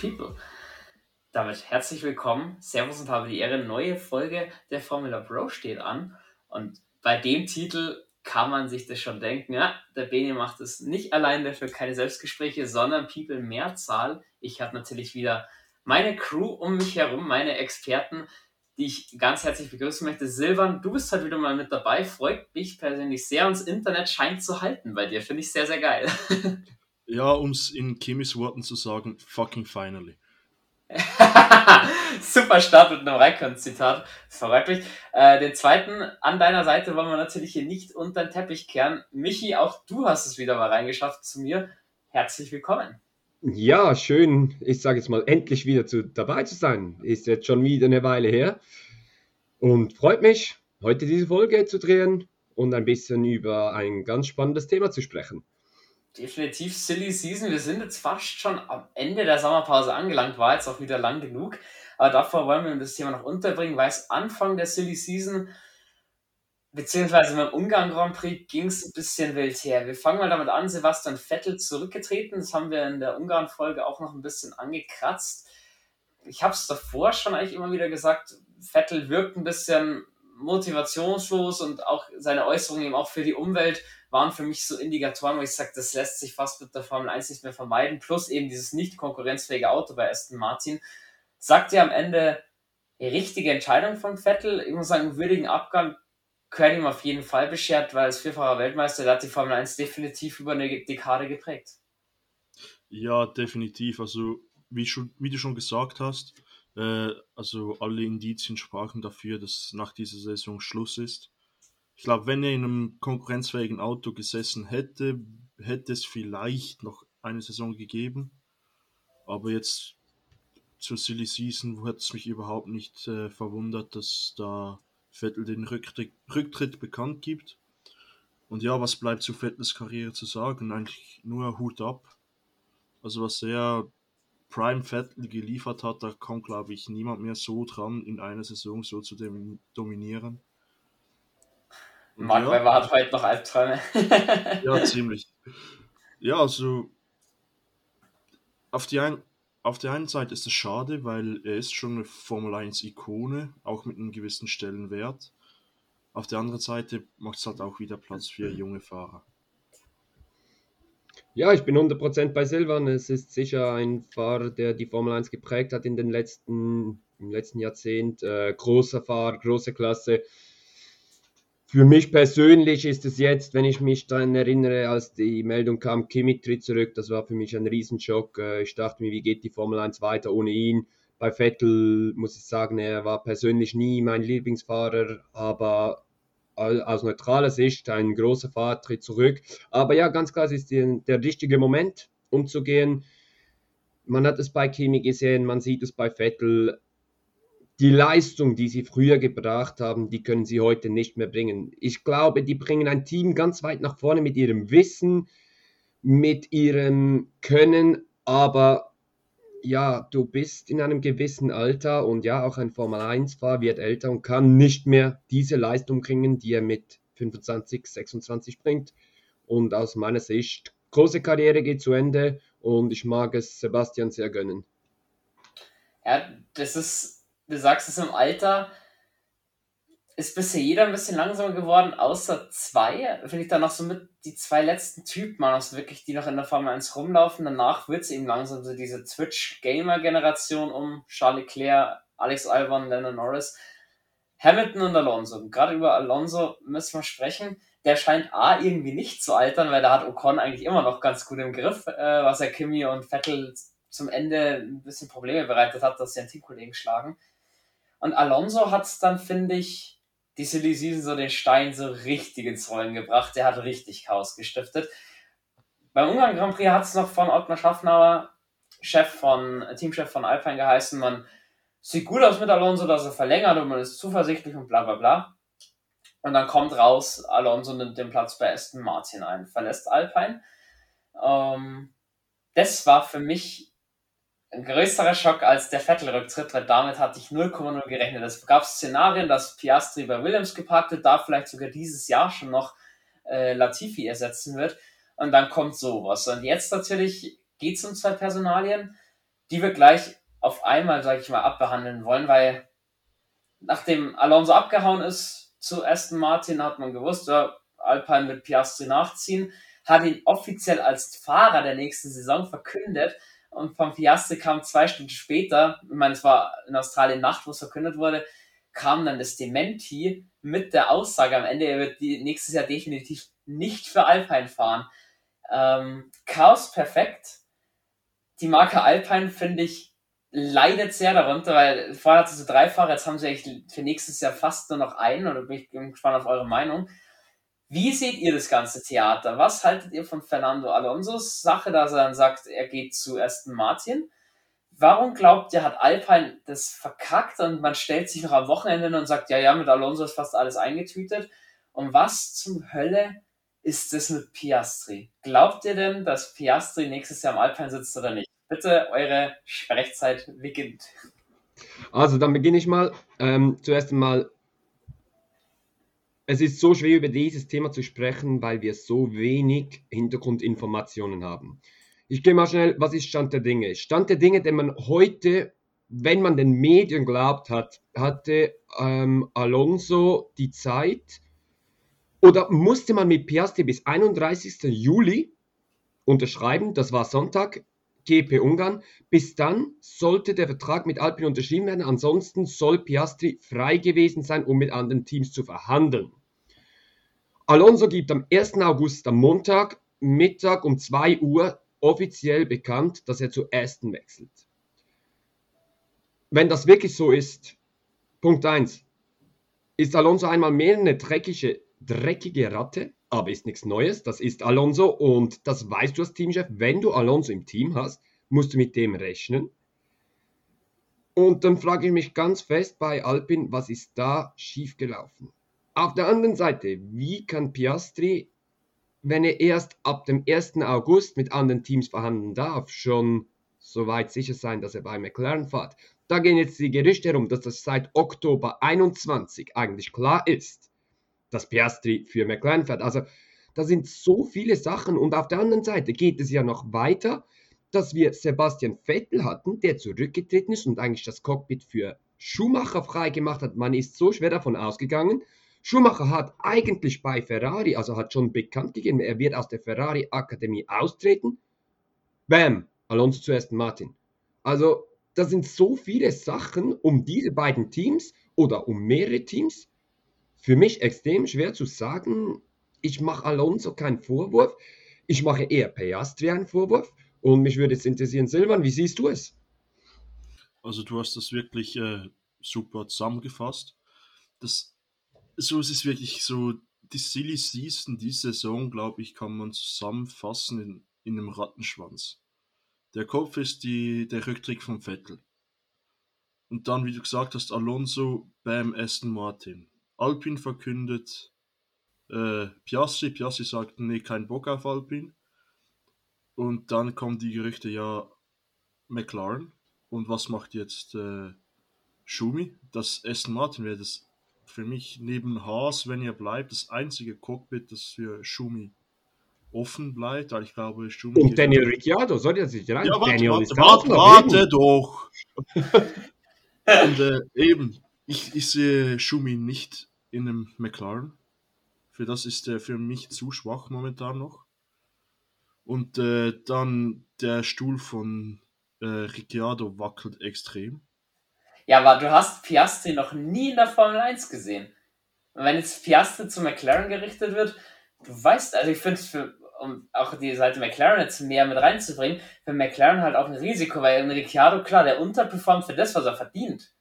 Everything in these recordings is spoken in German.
People. Damit herzlich willkommen. Servus und habe die Ehre. Neue Folge der Formula Bro steht an. Und bei dem Titel kann man sich das schon denken. Ja, der Beni macht es nicht allein dafür keine Selbstgespräche, sondern People Mehrzahl. Ich habe natürlich wieder meine Crew um mich herum, meine Experten, die ich ganz herzlich begrüßen möchte. Silvan, du bist heute wieder mal mit dabei. Freut mich persönlich sehr. Und das Internet scheint zu halten bei dir. Finde ich sehr, sehr geil. Ja, um es in Kimis Worten zu sagen, fucking finally. Super Start mit einem Raikön-Zitat. Freut mich. Äh, den zweiten an deiner Seite wollen wir natürlich hier nicht unter den Teppich kehren. Michi, auch du hast es wieder mal reingeschafft zu mir. Herzlich willkommen. Ja, schön, ich sage jetzt mal, endlich wieder zu, dabei zu sein. Ist jetzt schon wieder eine Weile her. Und freut mich, heute diese Folge zu drehen und ein bisschen über ein ganz spannendes Thema zu sprechen definitiv Silly Season. Wir sind jetzt fast schon am Ende der Sommerpause angelangt, war jetzt auch wieder lang genug. Aber davor wollen wir das Thema noch unterbringen, weil es Anfang der Silly Season, beziehungsweise beim Ungarn Grand Prix, ging es ein bisschen wild her. Wir fangen mal damit an, Sebastian Vettel zurückgetreten. Das haben wir in der Ungarn-Folge auch noch ein bisschen angekratzt. Ich habe es davor schon eigentlich immer wieder gesagt, Vettel wirkt ein bisschen motivationslos und auch seine Äußerungen eben auch für die Umwelt waren für mich so Indikatoren, wo ich sage, das lässt sich fast mit der Formel 1 nicht mehr vermeiden. Plus eben dieses nicht konkurrenzfähige Auto bei Aston Martin. Sagt ihr am Ende richtige Entscheidung von Vettel? Ich muss sagen, einen würdigen Abgang gehört ihm auf jeden Fall beschert, weil als vierfacher Weltmeister, der hat die Formel 1 definitiv über eine Dekade geprägt. Ja, definitiv. Also, wie, schon, wie du schon gesagt hast, äh, also alle Indizien sprachen dafür, dass nach dieser Saison Schluss ist. Ich glaube, wenn er in einem konkurrenzfähigen Auto gesessen hätte, hätte es vielleicht noch eine Saison gegeben. Aber jetzt zur Silly Season hat es mich überhaupt nicht äh, verwundert, dass da Vettel den Rücktritt, Rücktritt bekannt gibt. Und ja, was bleibt zu Vettels Karriere zu sagen? Eigentlich nur Hut ab. Also was er Prime Vettel geliefert hat, da kommt glaube ich niemand mehr so dran, in einer Saison so zu dominieren. Mark ja. Webber hat heute noch Albträume. ja, ziemlich. Ja, also auf, die ein, auf der einen Seite ist es schade, weil er ist schon eine Formel 1 Ikone, auch mit einem gewissen Stellenwert. Auf der anderen Seite macht es halt auch wieder Platz für junge Fahrer. Ja, ich bin 100% bei Silvan. Es ist sicher ein Fahrer, der die Formel 1 geprägt hat in den letzten, im letzten Jahrzehnt. Äh, großer Fahrer, große Klasse. Für mich persönlich ist es jetzt, wenn ich mich daran erinnere, als die Meldung kam, Kimi tritt zurück, das war für mich ein Riesenschock. Äh, ich dachte mir, wie geht die Formel 1 weiter ohne ihn? Bei Vettel muss ich sagen, er war persönlich nie mein Lieblingsfahrer, aber aus neutraler Sicht ein großer Fahrer tritt zurück. Aber ja, ganz klar, es ist der, der richtige Moment, umzugehen. Man hat es bei Kimi gesehen, man sieht es bei Vettel die Leistung, die sie früher gebracht haben, die können sie heute nicht mehr bringen. Ich glaube, die bringen ein Team ganz weit nach vorne mit ihrem Wissen, mit ihrem Können, aber ja, du bist in einem gewissen Alter und ja, auch ein Formel-1-Fahrer wird älter und kann nicht mehr diese Leistung bringen, die er mit 25, 26 bringt. Und aus meiner Sicht, große Karriere geht zu Ende und ich mag es Sebastian sehr gönnen. Ja, das ist du sagst es im Alter, ist bisher jeder ein bisschen langsamer geworden, außer zwei. Finde ich dann noch so mit die zwei letzten Typen, also wirklich, die noch in der Formel 1 rumlaufen. Danach wird es eben langsam so diese Twitch-Gamer-Generation um Charles Leclerc, Alex Albon, Lennon Norris, Hamilton und Alonso. Gerade über Alonso müssen wir sprechen. Der scheint A irgendwie nicht zu altern, weil da hat Ocon eigentlich immer noch ganz gut im Griff, äh, was er Kimi und Vettel zum Ende ein bisschen Probleme bereitet hat, dass sie einen Teamkollegen schlagen. Und Alonso hat es dann, finde ich, die Silly Season so den Stein so richtig ins Rollen gebracht. Der hat richtig Chaos gestiftet. Beim Ungarn Grand Prix hat es noch von Ottmar Schaffnauer, Chef von, Teamchef von Alpine geheißen, man sieht gut aus mit Alonso, dass er verlängert und man ist zuversichtlich und bla bla bla. Und dann kommt raus, Alonso nimmt den Platz bei Aston Martin ein, verlässt Alpine. Ähm, das war für mich ein größerer Schock als der Vettel-Rücktritt, weil damit hatte ich 0,0 gerechnet. Es gab Szenarien, dass Piastri bei Williams geparkt wird, da vielleicht sogar dieses Jahr schon noch äh, Latifi ersetzen wird. Und dann kommt sowas. Und jetzt natürlich geht es um zwei Personalien, die wir gleich auf einmal, sage ich mal, abbehandeln wollen, weil nachdem Alonso abgehauen ist zu Aston Martin, hat man gewusst, ja, Alpine wird Piastri nachziehen, hat ihn offiziell als Fahrer der nächsten Saison verkündet und vom Piastri kam zwei Stunden später, ich meine, es war in Australien Nacht, wo es verkündet wurde, kam dann das Dementi mit der Aussage am Ende, er wird nächstes Jahr definitiv nicht für Alpine fahren. Ähm, Chaos perfekt. Die Marke Alpine finde ich leidet sehr darunter, weil vorher hatte sie drei Fahrer, jetzt haben sie eigentlich für nächstes Jahr fast nur noch einen oder bin ich gespannt auf eure Meinung. Wie seht ihr das ganze Theater? Was haltet ihr von Fernando Alonso's Sache, dass er dann sagt, er geht zu Aston Martin? Warum glaubt ihr, hat Alpine das verkackt und man stellt sich noch am Wochenende und sagt, ja, ja, mit Alonso ist fast alles eingetütet? Und was zum Hölle ist das mit Piastri? Glaubt ihr denn, dass Piastri nächstes Jahr am Alpine sitzt oder nicht? Bitte, eure Sprechzeit beginnt. Also, dann beginne ich mal. Ähm, zuerst einmal, es ist so schwer, über dieses Thema zu sprechen, weil wir so wenig Hintergrundinformationen haben. Ich gehe mal schnell, was ist Stand der Dinge? Stand der Dinge, den man heute, wenn man den Medien glaubt hat, hatte ähm, Alonso die Zeit oder musste man mit Piastri bis 31. Juli unterschreiben, das war Sonntag, GP Ungarn. Bis dann sollte der Vertrag mit Alpine unterschrieben werden, ansonsten soll Piastri frei gewesen sein, um mit anderen Teams zu verhandeln. Alonso gibt am 1. August am Montag Mittag um 2 Uhr offiziell bekannt, dass er zu Aston wechselt. Wenn das wirklich so ist, Punkt 1, ist Alonso einmal mehr eine dreckige, dreckige Ratte, aber ist nichts Neues. Das ist Alonso und das weißt du als Teamchef. Wenn du Alonso im Team hast, musst du mit dem rechnen. Und dann frage ich mich ganz fest bei Alpin, was ist da schiefgelaufen? Auf der anderen Seite, wie kann Piastri, wenn er erst ab dem 1. August mit anderen Teams verhandeln darf, schon so weit sicher sein, dass er bei McLaren fährt? Da gehen jetzt die Gerüchte herum, dass das seit Oktober 21 eigentlich klar ist dass Piastri für McLaren fährt. Also da sind so viele Sachen und auf der anderen Seite geht es ja noch weiter, dass wir Sebastian Vettel hatten, der zurückgetreten ist und eigentlich das Cockpit für Schumacher freigemacht hat. Man ist so schwer davon ausgegangen. Schumacher hat eigentlich bei Ferrari, also hat schon bekannt gegeben, er wird aus der Ferrari Akademie austreten. Bam, Alonso zu Aston Martin. Also, da sind so viele Sachen um diese beiden Teams oder um mehrere Teams, für mich extrem schwer zu sagen. Ich mache Alonso keinen Vorwurf. Ich mache eher Piastri einen Vorwurf. Und mich würde jetzt interessieren, Silvan, wie siehst du es? Also du hast das wirklich äh, super zusammengefasst. Das, so ist es wirklich so, die Silly Season, die Saison, glaube ich, kann man zusammenfassen in, in einem Rattenschwanz. Der Kopf ist die, der Rücktritt von Vettel. Und dann, wie du gesagt hast, Alonso beim Aston Martin. Alpin verkündet äh, Piastri. Piastri sagt, nee, kein Bock auf Alpin. Und dann kommen die Gerüchte, ja, McLaren. Und was macht jetzt äh, Schumi? Das Aston Martin wäre das für mich neben Haas, wenn er bleibt, das einzige Cockpit, das für Schumi offen bleibt, weil ich glaube, Schumi. Und Daniel Ricciardo, soll der sich rein? Ja, warte, Daniel warte, warte, warte doch. Und äh, eben, ich, ich sehe Schumi nicht in einem McLaren. Für das ist er für mich zu schwach momentan noch. Und äh, dann der Stuhl von äh, Ricciardo wackelt extrem. Ja, aber du hast Piastri noch nie in der Formel 1 gesehen. Und wenn jetzt Piastri zu McLaren gerichtet wird, du weißt, also ich finde es für, um auch die Seite McLaren jetzt mehr mit reinzubringen, für McLaren halt auch ein Risiko, weil Ricciardo, klar, der unterperformt für das, was er verdient.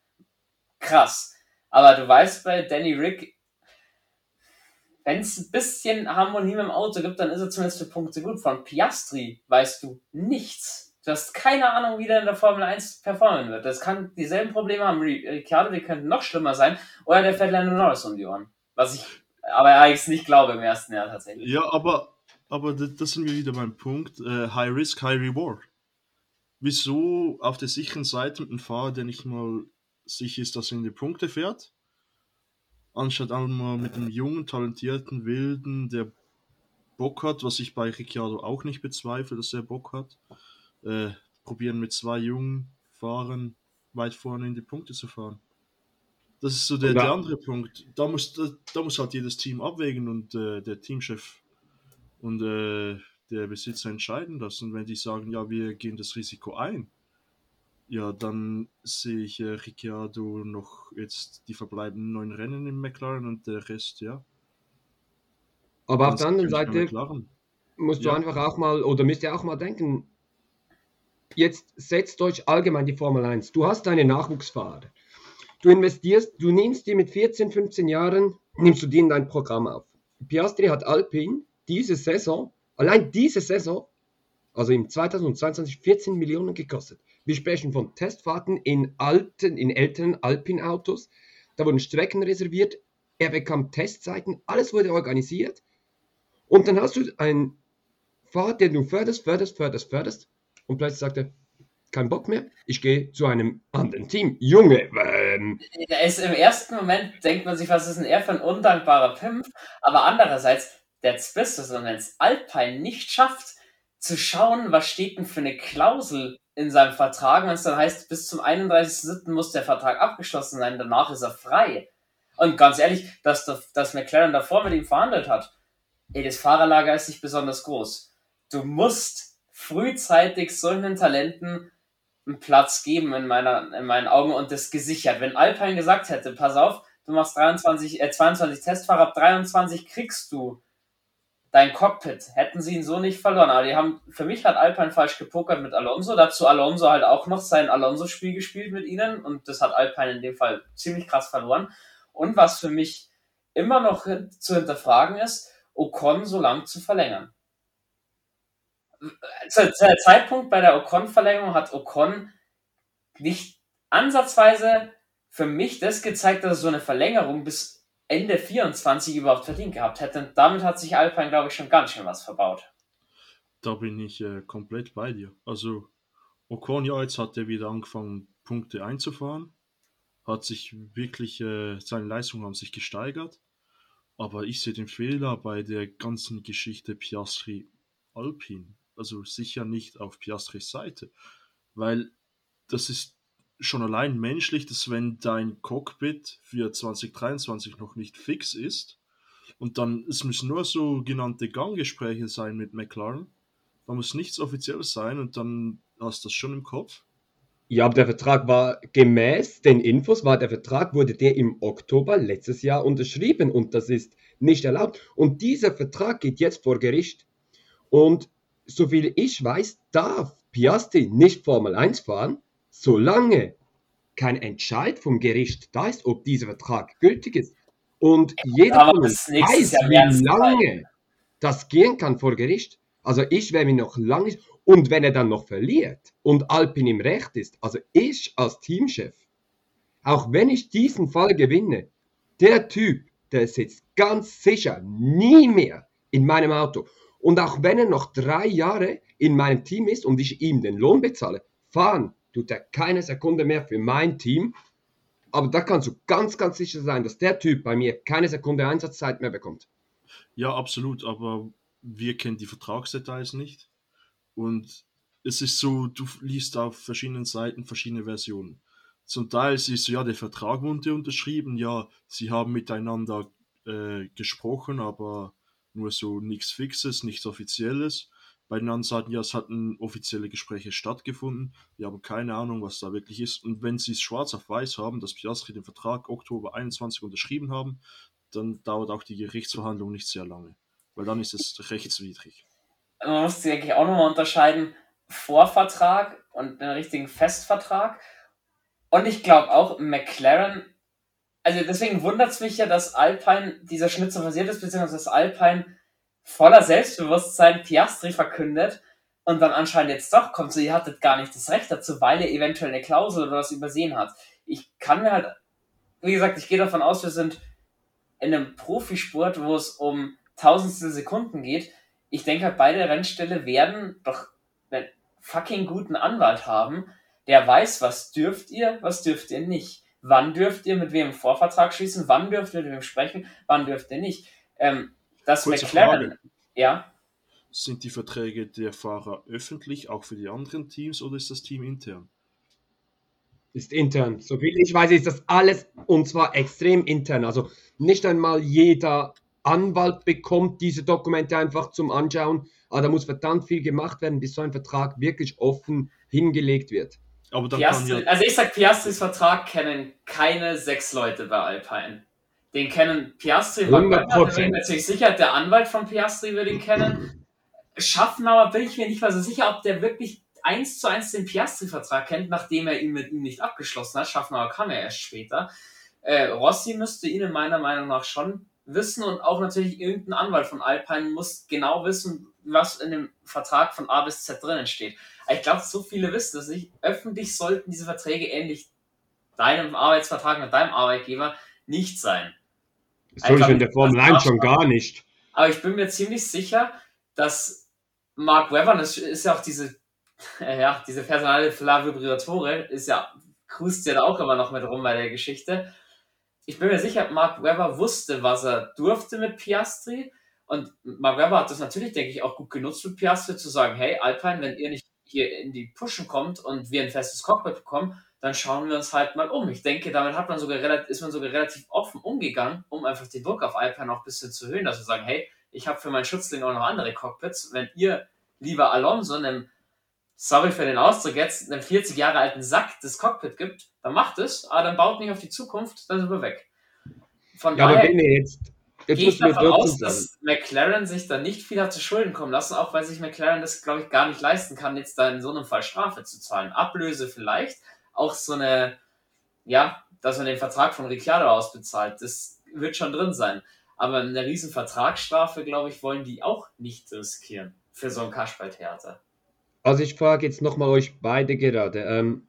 Krass. Aber du weißt bei Danny Rick, wenn es ein bisschen Harmonie mit dem Auto gibt, dann ist er zumindest für Punkte gut. Von Piastri weißt du nichts. Du hast keine Ahnung, wie der in der Formel 1 performen wird. Das kann dieselben Probleme haben. Ricciardo, die könnten noch schlimmer sein. Oder der fährt Lando Norris um die Ohren. Was ich aber eigentlich nicht glaube im ersten Jahr tatsächlich. Ja, aber, aber das sind wir wieder beim Punkt. Uh, high Risk, High Reward. Wieso auf der sicheren Seite mit einem Fahrer, der nicht mal sicher ist, dass er in die Punkte fährt, anstatt einmal mit einem jungen, talentierten Wilden, der Bock hat, was ich bei Ricciardo auch nicht bezweifle, dass er Bock hat. Äh, probieren mit zwei jungen Fahrern weit vorne in die Punkte zu fahren. Das ist so der, der andere Punkt. Da muss, da, da, muss halt jedes Team abwägen und äh, der Teamchef und äh, der Besitzer entscheiden das. Und wenn die sagen, ja, wir gehen das Risiko ein, ja, dann sehe ich äh, Ricciardo noch jetzt die verbleibenden neun Rennen im McLaren und der Rest, ja. Aber auf der anderen Seite musst du ja. einfach auch mal, oder müsst ihr auch mal denken, jetzt setzt euch allgemein die Formel 1. Du hast deine Nachwuchsfahrer. Du investierst, du nimmst dir mit 14, 15 Jahren, nimmst du die in dein Programm auf. Piastri hat Alpine diese Saison, allein diese Saison, also im 2022 14 Millionen gekostet. Wir sprechen von Testfahrten in alten, in älteren Alpine-Autos. Da wurden Strecken reserviert, er bekam Testzeiten, alles wurde organisiert. Und dann hast du einen Fahrer, den du förderst, förderst, förderst, förderst. Und plötzlich sagt er, kein Bock mehr, ich gehe zu einem anderen Team. Junge, ähm. Ist, Im ersten Moment denkt man sich, was ist denn er für ein undankbarer Pimp? Aber andererseits, der Beste, wenn es Alpine nicht schafft, zu schauen, was steht denn für eine Klausel in seinem Vertrag, wenn es dann heißt, bis zum 31.07. muss der Vertrag abgeschlossen sein, danach ist er frei. Und ganz ehrlich, dass, dass McLaren davor mit ihm verhandelt hat, ey, das Fahrerlager ist nicht besonders groß. Du musst frühzeitig solchen Talenten einen Platz geben in, meiner, in meinen Augen und das gesichert. Wenn Alpine gesagt hätte, pass auf, du machst 23, äh, 22 Testfahrer, ab 23 kriegst du dein Cockpit. Hätten sie ihn so nicht verloren. Aber die haben, für mich hat Alpine falsch gepokert mit Alonso. Dazu Alonso halt auch noch sein Alonso-Spiel gespielt mit ihnen. Und das hat Alpine in dem Fall ziemlich krass verloren. Und was für mich immer noch zu hinterfragen ist, Ocon so lang zu verlängern. Zu, zu der Zeitpunkt bei der Ocon-Verlängerung hat Ocon nicht ansatzweise für mich das gezeigt, dass er so eine Verlängerung bis Ende 24 überhaupt verdient gehabt hätte. damit hat sich Alpine, glaube ich, schon ganz schön was verbaut. Da bin ich äh, komplett bei dir. Also Ocon, ja, jetzt hat er wieder angefangen, Punkte einzufahren. Hat sich wirklich, äh, seine Leistungen haben sich gesteigert. Aber ich sehe den Fehler bei der ganzen Geschichte Piastri Alpine. Also sicher nicht auf Piastris Seite. Weil das ist schon allein menschlich, dass wenn dein Cockpit für 2023 noch nicht fix ist und dann, es müssen nur so genannte Ganggespräche sein mit McLaren, da muss nichts offiziell sein und dann hast du das schon im Kopf. Ja, aber der Vertrag war gemäß den Infos, war der Vertrag, wurde der im Oktober letztes Jahr unterschrieben und das ist nicht erlaubt. Und dieser Vertrag geht jetzt vor Gericht. Und soviel ich weiß, darf Piastri nicht Formel 1 fahren, solange kein Entscheid vom Gericht da ist, ob dieser Vertrag gültig ist. Und jeder von uns weiß, wie lange das gehen kann vor Gericht. Also ich werde mir noch lange und wenn er dann noch verliert und Alpin im Recht ist, also ich als Teamchef, auch wenn ich diesen Fall gewinne, der Typ, der sitzt ganz sicher nie mehr in meinem Auto. Und auch wenn er noch drei Jahre in meinem Team ist und ich ihm den Lohn bezahle, fahren tut er keine Sekunde mehr für mein Team. Aber da kannst du ganz, ganz sicher sein, dass der Typ bei mir keine Sekunde Einsatzzeit mehr bekommt. Ja, absolut, aber wir kennen die Vertragsdetails nicht. Und es ist so, du liest auf verschiedenen Seiten verschiedene Versionen. Zum Teil es so, ja, der Vertrag wurde unterschrieben, ja, sie haben miteinander äh, gesprochen, aber nur so nichts Fixes, nichts Offizielles. Bei den anderen Seiten, ja, es hatten offizielle Gespräche stattgefunden. Wir haben keine Ahnung, was da wirklich ist. Und wenn sie es schwarz auf weiß haben, dass Piastri den Vertrag Oktober 21 unterschrieben haben, dann dauert auch die Gerichtsverhandlung nicht sehr lange. Weil dann ist es rechtswidrig. Man muss sich eigentlich auch nochmal unterscheiden, Vorvertrag und einen richtigen Festvertrag. Und ich glaube auch, McLaren, also deswegen wundert es mich ja, dass Alpine dieser Schnitt so passiert ist, beziehungsweise dass Alpine voller Selbstbewusstsein Piastri verkündet und dann anscheinend jetzt doch kommt, so ihr hattet gar nicht das Recht dazu, weil ihr eventuell eine Klausel oder was übersehen habt. Ich kann mir halt, wie gesagt, ich gehe davon aus, wir sind in einem Profisport, wo es um tausendstel Sekunden geht. Ich denke halt, beide Rennställe werden doch einen fucking guten Anwalt haben, der weiß, was dürft ihr, was dürft ihr nicht. Wann dürft ihr mit wem einen Vorvertrag schließen, wann dürft ihr mit wem sprechen, wann dürft ihr nicht. Ähm, dass Kurze McLaren. Frage. Ja. sind die Verträge der Fahrer öffentlich, auch für die anderen Teams, oder ist das Team intern? Ist intern. So viel ich weiß, ist das alles und zwar extrem intern. Also nicht einmal jeder Anwalt bekommt diese Dokumente einfach zum Anschauen. Aber da muss verdammt viel gemacht werden, bis so ein Vertrag wirklich offen hingelegt wird. Aber dann Piastri, ja also ich sag, Piastris Vertrag kennen keine sechs Leute bei Alpine. Den kennen Piastri, bin mir ziemlich sicher, der Anwalt von Piastri würde ihn kennen. Schaffnauer bin ich mir nicht mal so sicher, ob der wirklich eins zu eins den Piastri-Vertrag kennt, nachdem er ihn mit ihm nicht abgeschlossen hat. Schaffnauer kam ja erst später. Äh, Rossi müsste ihn in meiner Meinung nach schon wissen und auch natürlich irgendein Anwalt von Alpine muss genau wissen, was in dem Vertrag von A bis Z drinnen steht. Ich glaube, so viele wissen das nicht. Öffentlich sollten diese Verträge ähnlich deinem Arbeitsvertrag mit deinem Arbeitgeber nicht sein. Das soll ich in der Formel 1 schon gar nicht. Aber ich bin mir ziemlich sicher, dass Mark Webber, das ist ja auch diese, äh, ja, diese Personale Flavio Briatore, ist ja, cruist ja da auch immer noch mit rum bei der Geschichte. Ich bin mir sicher, Mark Webber wusste, was er durfte mit Piastri. Und Mark Webber hat das natürlich, denke ich, auch gut genutzt mit Piastri zu sagen, hey, Alpine, wenn ihr nicht hier in die Pushen kommt und wir ein festes Cockpit bekommen, dann schauen wir uns halt mal um. Ich denke, damit hat man sogar ist man sogar relativ offen umgegangen, um einfach den Druck auf Alpine noch ein bisschen zu erhöhen, dass wir sagen, hey, ich habe für meinen Schützling auch noch andere Cockpits. Wenn ihr, lieber Alonso, einem, sorry für den Ausdruck jetzt, einem 40 Jahre alten Sack das Cockpit gibt, dann macht es, aber dann baut nicht auf die Zukunft, dann sind wir weg. Von ja, daher jetzt, jetzt gehe ich davon aus, dass McLaren sich da nicht viel hat zu Schulden kommen lassen, auch weil sich McLaren das, glaube ich, gar nicht leisten kann, jetzt da in so einem Fall Strafe zu zahlen. Ablöse vielleicht, auch so eine, ja, dass man den Vertrag von Ricciardo ausbezahlt, das wird schon drin sein. Aber eine riesen Vertragsstrafe, glaube ich, wollen die auch nicht riskieren für so ein Kasperl-Theater. Also ich frage jetzt nochmal euch beide gerade. Ähm,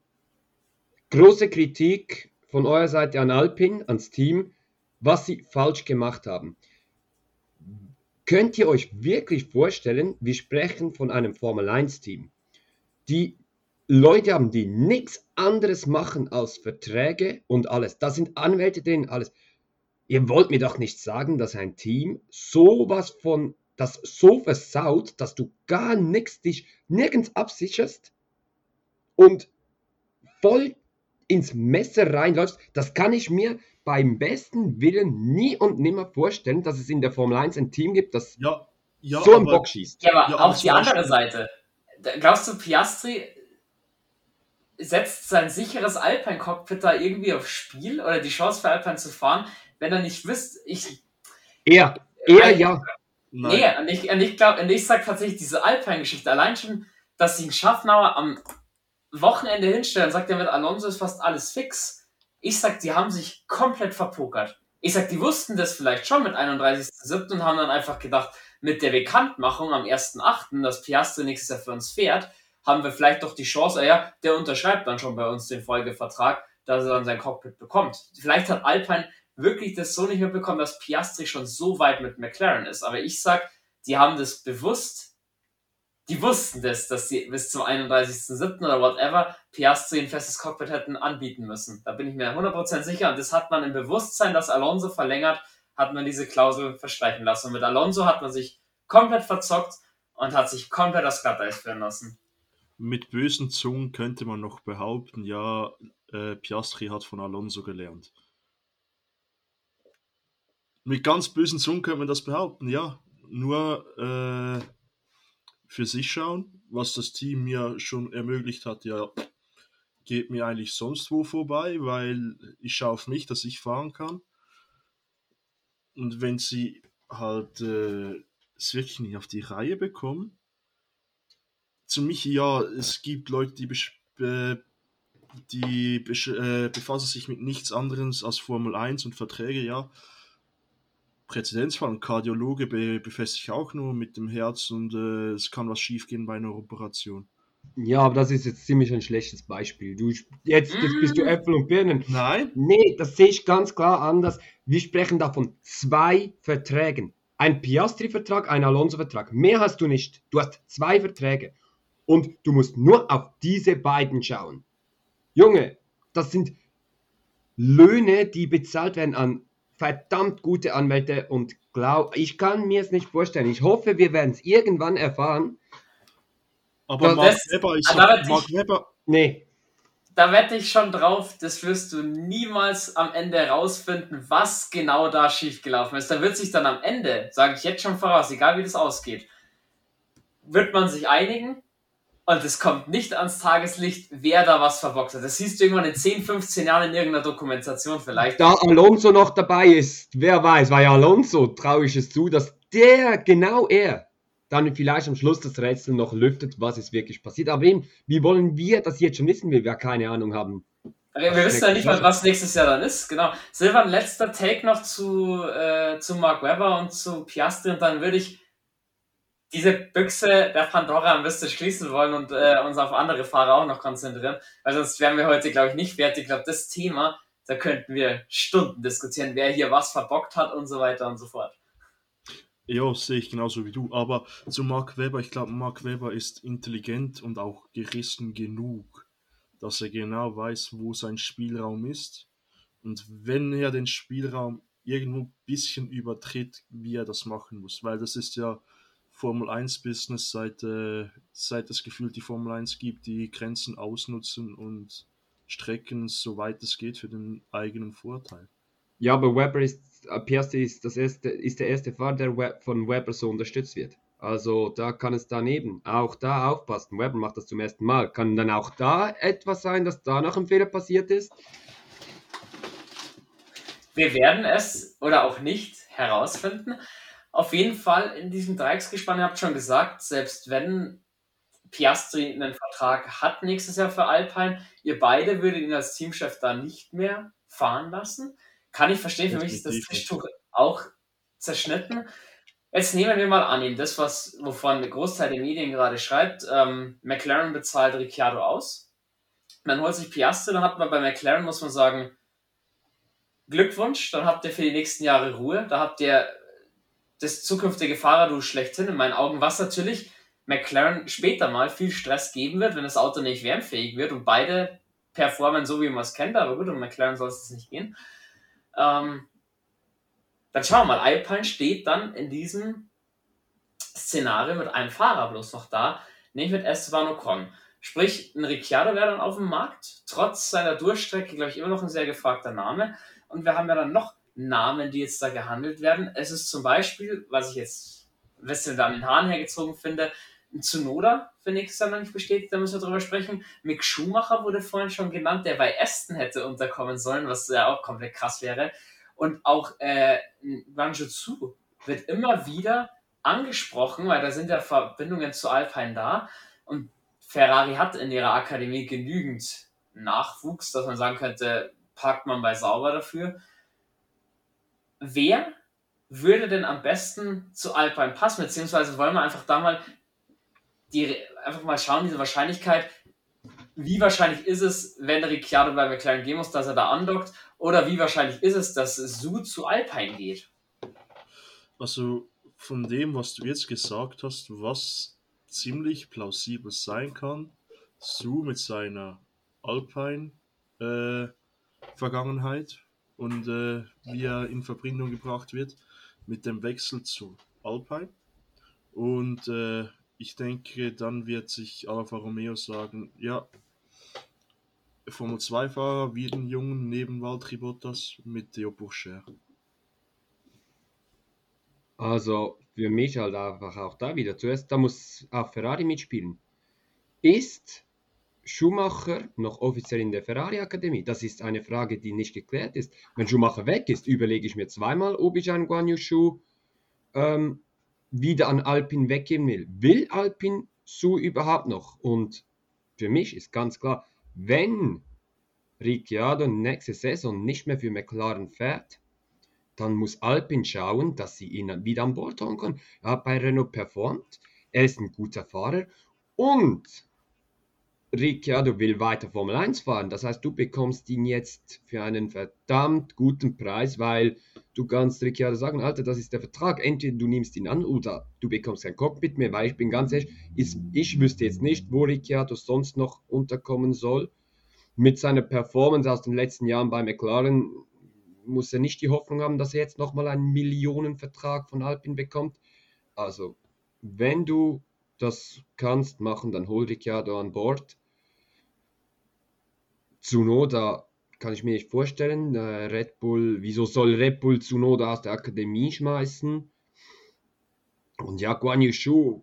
große Kritik von eurer Seite an Alpin, ans Team, was sie falsch gemacht haben. Könnt ihr euch wirklich vorstellen, wir sprechen von einem Formel 1-Team, die Leute haben, die nichts anderes machen als Verträge und alles. Da sind Anwälte drin, alles. Ihr wollt mir doch nicht sagen, dass ein Team sowas von, das so versaut, dass du gar nichts, dich nirgends absicherst und voll ins Messer reinläufst. Das kann ich mir beim besten Willen nie und nimmer vorstellen, dass es in der Formel 1 ein Team gibt, das ja, ja, so einen Bock schießt. Ja, aber ja, auf die andere Seite. Glaubst du, Piastri setzt sein sicheres Alpine-Cockpit da irgendwie aufs Spiel oder die Chance für Alpine zu fahren, wenn er nicht wisst, ich. Eher, eher äh, ja. Nee, und ich, und ich glaube, und ich sag tatsächlich, diese Alpine-Geschichte, allein schon, dass sie einen Schaffnauer am Wochenende hinstellen, sagt er mit Alonso ist fast alles fix. Ich sag, die haben sich komplett verpokert. Ich sag, die wussten das vielleicht schon mit 31.07. und haben dann einfach gedacht, mit der Bekanntmachung am 1.08., dass Piastri nächstes Jahr für uns fährt, haben wir vielleicht doch die Chance, ja, der unterschreibt dann schon bei uns den Folgevertrag, dass er dann sein Cockpit bekommt. Vielleicht hat Alpine wirklich das so nicht mehr bekommen, dass Piastri schon so weit mit McLaren ist. Aber ich sag, die haben das bewusst, die wussten das, dass sie bis zum 31.07. oder whatever Piastri ein festes Cockpit hätten anbieten müssen. Da bin ich mir 100% sicher. Und das hat man im Bewusstsein, dass Alonso verlängert, hat man diese Klausel verstreichen lassen. Und mit Alonso hat man sich komplett verzockt und hat sich komplett das Glatteis führen lassen mit bösen Zungen könnte man noch behaupten, ja, äh, Piastri hat von Alonso gelernt. Mit ganz bösen Zungen könnte man das behaupten, ja. Nur äh, für sich schauen, was das Team mir schon ermöglicht hat, ja, geht mir eigentlich sonst wo vorbei, weil ich schaue auf mich, dass ich fahren kann. Und wenn sie halt äh, es wirklich nicht auf die Reihe bekommen, zu mich, ja, es gibt Leute, die, äh, die äh, befassen sich mit nichts anderes als Formel 1 und Verträge, ja. Präzedenzfall, ein Kardiologe be befasst sich auch nur mit dem Herz und äh, es kann was schiefgehen bei einer Operation. Ja, aber das ist jetzt ziemlich ein schlechtes Beispiel. Du, jetzt, jetzt bist du mm. Äpfel und Birnen. Nein. Nee, das sehe ich ganz klar anders. Wir sprechen da von zwei Verträgen. Ein Piastri-Vertrag, ein Alonso-Vertrag. Mehr hast du nicht. Du hast zwei Verträge. Und du musst nur auf diese beiden schauen. Junge, das sind Löhne, die bezahlt werden an verdammt gute Anwälte und glaub, ich kann mir es nicht vorstellen. Ich hoffe, wir werden es irgendwann erfahren. Aber Das- Mark Webber ist aber ja, ich- Mark Webber, Nee, Da wette ich schon drauf, das wirst du niemals am Ende herausfinden, was genau da schiefgelaufen ist. Da wird sich dann am Ende, sage ich jetzt schon voraus, egal wie das ausgeht, wird man sich einigen und es kommt nicht ans Tageslicht, wer da was verbockt hat. Das siehst du irgendwann in 10, 15 Jahren in irgendeiner Dokumentation vielleicht. da Alonso noch dabei ist, wer weiß, weil Alonso traue ich es zu, dass der, genau er, dann vielleicht am Schluss das Rätsel noch lüftet, was ist wirklich passiert. Aber eben, wie wollen wir das jetzt schon wissen, wenn wir keine Ahnung haben? Wir, wir wissen ja nicht mal, was nächstes Jahr dann ist. Genau. Silvan, letzter Take noch zu, äh, zu Mark Webber und zu Piastri und dann würde ich diese Büchse der Pandora bisschen schließen wollen und äh, uns auf andere Fahrer auch noch konzentrieren, weil sonst wären wir heute, glaube ich, nicht fertig. Ich glaube, das Thema, da könnten wir Stunden diskutieren, wer hier was verbockt hat und so weiter und so fort. ja, sehe ich genauso wie du. Aber zu Mark Webber, ich glaube, Mark Webber ist intelligent und auch gerissen genug, dass er genau weiß, wo sein Spielraum ist. Und wenn er den Spielraum irgendwo ein bisschen übertritt, wie er das machen muss. Weil das ist ja Formel 1 Business, seit, äh, seit es gefühlt die Formel 1 gibt, die Grenzen ausnutzen und strecken, soweit es geht, für den eigenen Vorteil. Ja, aber Webber ist, Piastri ist, das erste, ist der erste Fahrer, der Web, von Webber so unterstützt wird. Also da kann es daneben auch da aufpassen. Webber macht das zum ersten Mal. Kann dann auch da etwas sein, dass da noch ein Fehler passiert ist? Wir werden es oder auch nicht herausfinden. Auf jeden Fall in diesem Dreiecksgespann, ihr habt schon gesagt, selbst wenn Piastri einen Vertrag hat nächstes Jahr für Alpine, ihr beide würdet ihn als Teamchef da nicht mehr fahren lassen. Kann ich verstehen, für mich ist das. Tischtuch auch zerschnitten. Jetzt nehmen wir mal an, das, was, wovon der Großteil der Medien gerade schreibt, ähm, McLaren bezahlt Ricciardo aus. Man holt sich Piastri, dann hat man bei McLaren, muss man sagen, Glückwunsch, dann habt ihr für die nächsten Jahre Ruhe, da habt ihr das zukünftige Fahrerduo schlechthin in meinen Augen, was natürlich McLaren später mal viel Stress geben wird, wenn das Auto nicht wärmfähig wird und beide performen so, wie man es kennt, aber gut, um McLaren soll es nicht gehen. Ähm, dann schauen wir mal, Alpine steht dann in diesem Szenario mit einem Fahrer bloß noch da, nämlich mit Esteban Ocon. Sprich, ein Ricciardo wäre dann auf dem Markt, trotz seiner Durchstrecke, glaube ich, immer noch ein sehr gefragter Name. Und wir haben ja dann noch Namen, die jetzt da gehandelt werden. Es ist zum Beispiel, was ich jetzt ein bisschen da an den Haaren hergezogen finde, ein Tsunoda, finde ich, ist ja noch nicht bestätigt, da müssen wir drüber sprechen. Mick Schumacher wurde vorhin schon genannt, der bei Aston hätte unterkommen sollen, was ja auch komplett krass wäre. Und auch äh, Guangzhou wird immer wieder angesprochen, weil da sind ja Verbindungen zu Alpine da. Und Ferrari hat in ihrer Akademie genügend Nachwuchs, dass man sagen könnte, packt man bei sauber dafür. Wer würde denn am besten zu Alpine passen? Beziehungsweise wollen wir einfach da mal die, einfach mal schauen, diese Wahrscheinlichkeit, wie wahrscheinlich ist es, wenn Ricciardo bei McLaren gehen muss, dass er da andockt? Oder wie wahrscheinlich ist es, dass Su zu Alpine geht? Also von dem, was du jetzt gesagt hast, was ziemlich plausibel sein kann, Su mit seiner Alpine äh, Vergangenheit und äh, wie er in Verbindung gebracht wird mit dem Wechsel zu Alpine. Und äh, ich denke, dann wird sich Alfa Romeo sagen, ja, Formel 2-Fahrer wie den Jungen neben Valtteri Bottas mit Theo Pourchaire. Also für mich halt einfach auch da wieder. Zuerst, da muss auch Ferrari mitspielen. Ist Schumacher noch offiziell in der Ferrari-Akademie? Das ist eine Frage, die nicht geklärt ist. Wenn Schumacher weg ist, überlege ich mir zweimal, ob ich einen Guan Yu ähm, wieder an Alpine weggeben will. Will Alpine Su überhaupt noch? Und für mich ist ganz klar, wenn Ricciardo nächste Saison nicht mehr für McLaren fährt, dann muss Alpine schauen, dass sie ihn wieder an Bord holen können. Er hat bei Renault performt, er ist ein guter Fahrer und Ricciardo will weiter Formel 1 fahren. Das heißt, du bekommst ihn jetzt für einen verdammt guten Preis, weil du kannst Ricciardo sagen, Alter, das ist der Vertrag. Entweder du nimmst ihn an oder du bekommst kein Cockpit mehr, weil ich bin ganz ehrlich, ist, ich wüsste jetzt nicht, wo Ricciardo sonst noch unterkommen soll. Mit seiner Performance aus den letzten Jahren bei McLaren muss er nicht die Hoffnung haben, dass er jetzt nochmal einen Millionenvertrag von Alpin bekommt. Also, wenn du das kannst machen, dann hol Ricciardo an Bord. Zunoda kann ich mir nicht vorstellen. Äh, Red Bull, wieso soll Red Bull Zunoda aus der Akademie schmeißen? Und ja, Guan Yushu,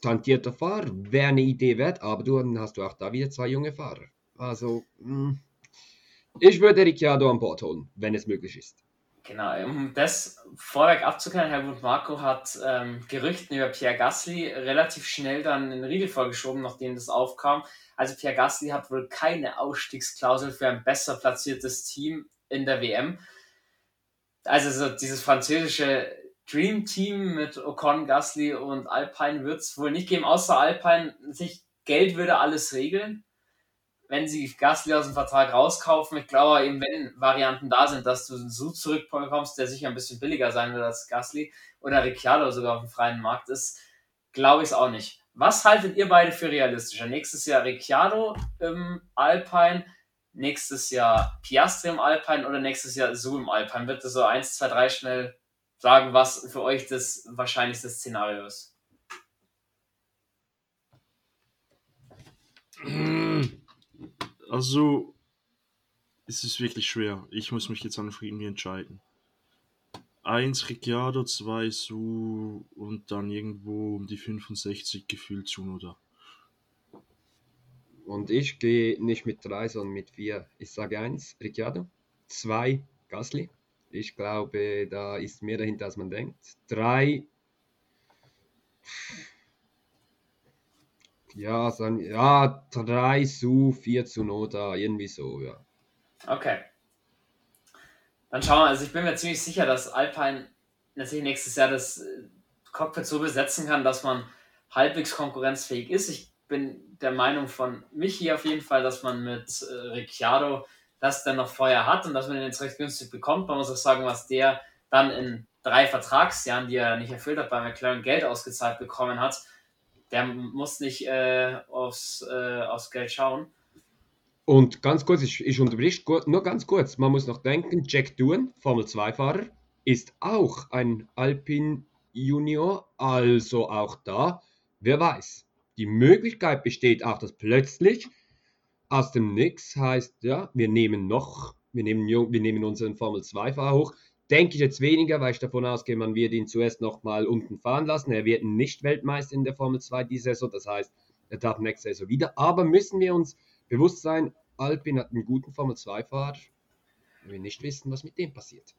tantierter Fahrer, wäre eine Idee wert, aber du, dann hast du auch da wieder zwei junge Fahrer. Also, hm, ich würde Ricciardo an Bord holen, wenn es möglich ist. Genau, um das vorweg abzuklären, Helmut Marco hat ähm, Gerüchten über Pierre Gasly relativ schnell dann in den Riegel vorgeschoben, nachdem das aufkam. Also Pierre Gasly hat wohl keine Ausstiegsklausel für ein besser platziertes Team in der WM. Also so dieses französische Dream Team mit Ocon, Gasly und Alpine wird es wohl nicht geben, außer Alpine sich Geld würde alles regeln wenn sie Gasly aus dem Vertrag rauskaufen, ich glaube eben, wenn Varianten da sind, dass du einen so zurückbekommst, der sicher ein bisschen billiger sein wird als Gasly oder Ricciardo sogar auf dem freien Markt ist, glaube ich es auch nicht. Was haltet ihr beide für realistischer? Nächstes Jahr Ricciardo im Alpine, nächstes Jahr Piastri im Alpine oder nächstes Jahr Su im Alpine? Bitte so 1, 2, 3 schnell sagen, was für euch das wahrscheinlichste Szenario ist. Also, es ist wirklich schwer. Ich muss mich jetzt einfach irgendwie entscheiden. Eins Ricciardo, zwei Su und dann irgendwo um die 65 gefühlt Zunoda. Und ich gehe nicht mit drei, sondern mit vier. Ich sage eins Ricciardo, zwei Gasly. Ich glaube, da ist mehr dahinter, als man denkt. Drei ja, sagen, ja, 3 zu 4 zu Nota, irgendwie so, ja. Okay. Dann schauen wir, also ich bin mir ziemlich sicher, dass Alpine natürlich nächstes Jahr das äh, Cockpit so besetzen kann, dass man halbwegs konkurrenzfähig ist. Ich bin der Meinung von Michi auf jeden Fall, dass man mit äh, Ricciardo das dann noch vorher hat und dass man ihn jetzt recht günstig bekommt. Man muss auch sagen, was der dann in drei Vertragsjahren, die er nicht erfüllt hat, bei McLaren Geld ausgezahlt bekommen hat, der muss nicht äh, aufs, äh, aufs Geld schauen. Und ganz kurz, ich, ich unterbrich nur ganz kurz, man muss noch denken, Jack Doohan, Formel 2-Fahrer, ist auch ein Alpin Junior, also auch da, wer weiß. Die Möglichkeit besteht auch, dass plötzlich aus dem Nix heißt, ja, wir nehmen noch, wir nehmen, wir nehmen unseren Formel 2-Fahrer hoch, denke ich jetzt weniger, weil ich davon ausgehe, man wird ihn zuerst nochmal unten fahren lassen. Er wird nicht Weltmeister in der Formel 2 diese Saison, das heißt, er darf nächste Saison wieder. Aber müssen wir uns bewusst sein, Alpin hat einen guten Formel 2-Fahrer. Wir nicht wissen, was mit dem passiert.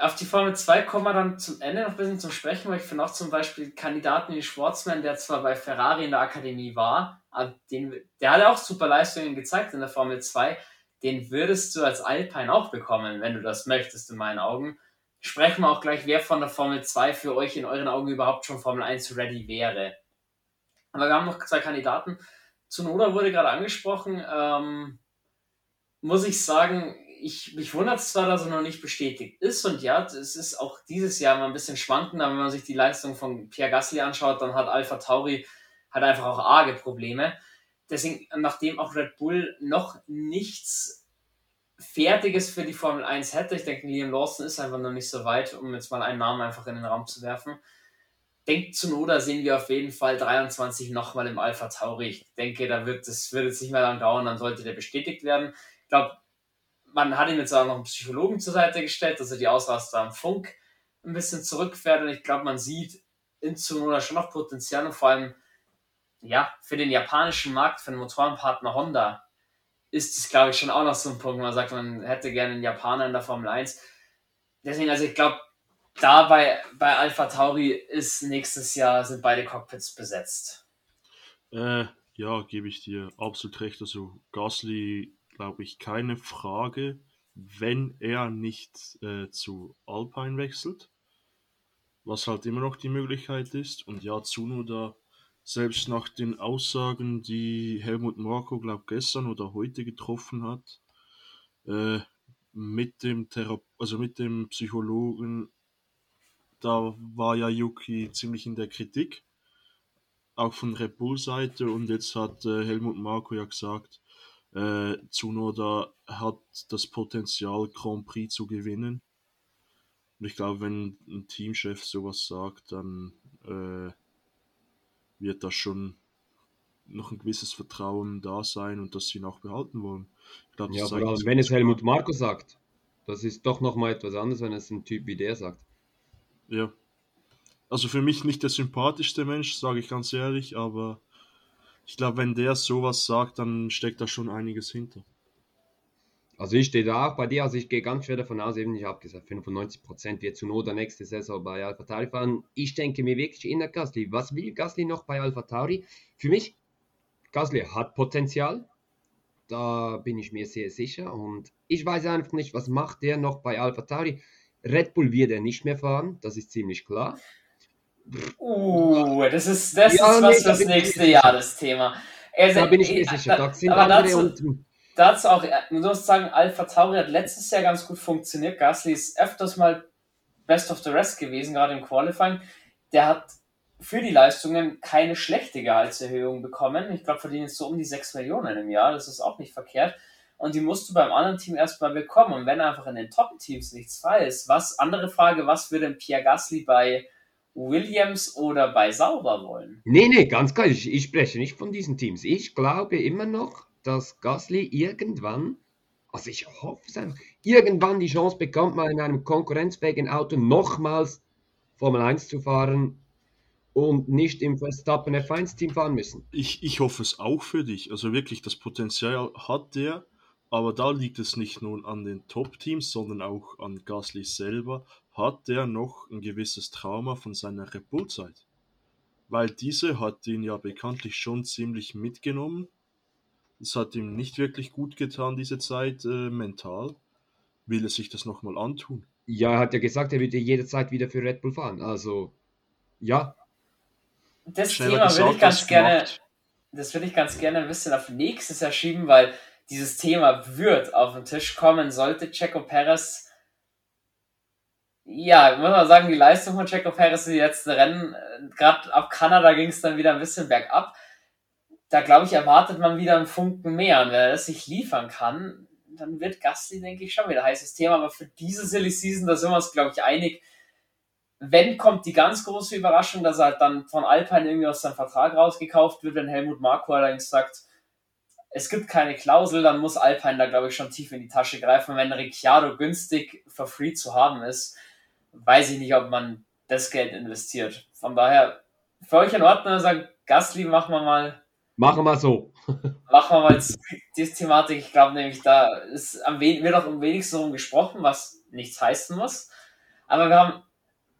Auf die Formel 2 kommen wir dann zum Ende noch ein bisschen zum Sprechen, weil ich finde auch zum Beispiel Kandidaten wie Schwarzmann, der zwar bei Ferrari in der Akademie war, aber den, der hat auch super Leistungen gezeigt in der Formel 2 den würdest du als Alpine auch bekommen, wenn du das möchtest, in meinen Augen. Sprechen wir auch gleich, wer von der Formel 2 für euch in euren Augen überhaupt schon Formel 1 ready wäre. Aber wir haben noch zwei Kandidaten. Zunoda wurde gerade angesprochen. Ähm, muss ich sagen, ich, mich wundert es zwar, dass er noch nicht bestätigt ist. Und ja, es ist auch dieses Jahr mal ein bisschen schwankender. Wenn man sich die Leistung von Pierre Gasly anschaut, dann hat Alpha Tauri hat einfach auch arge Probleme deswegen, nachdem auch Red Bull noch nichts Fertiges für die Formel 1 hätte, ich denke, Liam Lawson ist einfach noch nicht so weit, um jetzt mal einen Namen einfach in den Raum zu werfen. Denkt zu Noda sehen wir auf jeden Fall 23 nochmal im Alpha Tauri. Ich denke, da wird es wird jetzt nicht mehr lang dauern, dann sollte der bestätigt werden. Ich glaube, man hat ihm jetzt auch noch einen Psychologen zur Seite gestellt, dass er die Ausraster am Funk ein bisschen zurückfährt und ich glaube, man sieht in Tsunoda schon noch Potenzial und vor allem ja, für den japanischen Markt, für den Motorenpartner Honda, ist es, glaube ich, schon auch noch so ein Punkt, wo man sagt, man hätte gerne einen Japaner in der Formel 1. Deswegen, also ich glaube, da bei, bei Alpha Tauri ist nächstes Jahr, sind beide Cockpits besetzt. Äh, ja, gebe ich dir absolut recht. Also Gasly, glaube ich, keine Frage, wenn er nicht äh, zu Alpine wechselt. Was halt immer noch die Möglichkeit ist. Und ja, Zunoda selbst nach den Aussagen, die Helmut Marko, glaube gestern oder heute getroffen hat, äh, mit dem Thera also mit dem Psychologen, da war ja Yuki ziemlich in der Kritik, auch von Red Bull Seite und jetzt hat äh, Helmut Marko ja gesagt, Äh, Zunoda hat das Potenzial, Grand Prix zu gewinnen. Und ich glaube, wenn ein Teamchef sowas sagt, dann äh, wird da schon noch ein gewisses Vertrauen da sein und dass sie ihn auch behalten wollen. Ich glaub, ja, vor allem, wenn es Helmut Marko sagt, das ist doch nochmal etwas anderes, wenn es ein Typ wie der sagt. Ja. Also für mich nicht der sympathischste Mensch, sage ich ganz ehrlich, aber ich glaube, wenn der sowas sagt, dann steckt da schon einiges hinter. Also ich stehe da auch bei dir, also ich gehe ganz schwer davon aus, eben ich habe gesagt, 95% wird zu Not der nächste Saison bei Alpha Tauri fahren. Ich denke mir wirklich in der Gasly, was will Gasly noch bei Alpha Tauri? Für mich, Gasly hat Potenzial, da bin ich mir sehr sicher und ich weiß einfach nicht, was macht der noch bei Alpha Tauri? Red Bull wird er nicht mehr fahren, das ist ziemlich klar. Uh, das ist, das ja, ist was nee, fürs nächste Jahr, das Thema. Also, da bin ich mir sicher. Da, sind andere dazu, und dazu auch, man muss sagen, Alpha Tauri hat letztes Jahr ganz gut funktioniert. Gasly ist öfters mal Best of the Rest gewesen, gerade im Qualifying. Der hat für die Leistungen keine schlechte Gehaltserhöhung bekommen. Ich glaube, verdienen so um die 6 Millionen im Jahr. Das ist auch nicht verkehrt. Und die musst du beim anderen Team erstmal bekommen. Und wenn einfach in den Top-Teams nichts frei ist, was, andere Frage, was würde Pierre Gasly bei Williams oder bei Sauber wollen? Nee, nee, ganz klar. Ich, ich spreche nicht von diesen Teams. Ich glaube immer noch, dass Gasly irgendwann, also ich hoffe es einfach, irgendwann die Chance bekommt, mal in einem konkurrenzfähigen Auto nochmals Formel 1 zu fahren und nicht im Verstappen F1-Team fahren müssen. Ich, ich hoffe es auch für dich. Also wirklich, das Potenzial hat der, aber da liegt es nicht nur an den Top-Teams, sondern auch an Gasly selber. Hat der noch ein gewisses Trauma von seiner Red Bull-Zeit? Weil diese hat ihn ja bekanntlich schon ziemlich mitgenommen es hat ihm nicht wirklich gut getan, diese Zeit äh, mental. Will er sich das nochmal antun? Ja, er hat ja gesagt, er würde jederzeit wieder für Red Bull fahren. Also, ja. Das Schneller Thema würde ich ganz gerne, das würde ich ganz gerne ein bisschen auf nächstes Jahr schieben, weil dieses Thema wird auf den Tisch kommen, sollte Checo Perez ja, muss man sagen, die Leistung von Checo Perez in den letzten Rennen, äh, gerade ab Kanada ging es dann wieder ein bisschen bergab da glaube ich, erwartet man wieder einen Funken mehr. Und wenn er das sich liefern kann, dann wird Gasly, denke ich, schon wieder heißes Thema. Aber für diese Silly Season, da sind wir uns, glaube ich, einig. Wenn kommt die ganz große Überraschung, dass er halt dann von Alpine irgendwie aus seinem Vertrag rausgekauft wird, wenn Helmut Marko allerdings sagt, es gibt keine Klausel, dann muss Alpine da, glaube ich, schon tief in die Tasche greifen. Wenn Ricciardo günstig for free zu haben ist, weiß ich nicht, ob man das Geld investiert. Von daher, für euch in Ordnung, sagt Gasly, machen wir mal Machen wir so. Machen wir mal diese Thematik. Ich glaube nämlich, da ist am wird auch am wenigsten darum gesprochen, was nichts heißen muss. Aber wir haben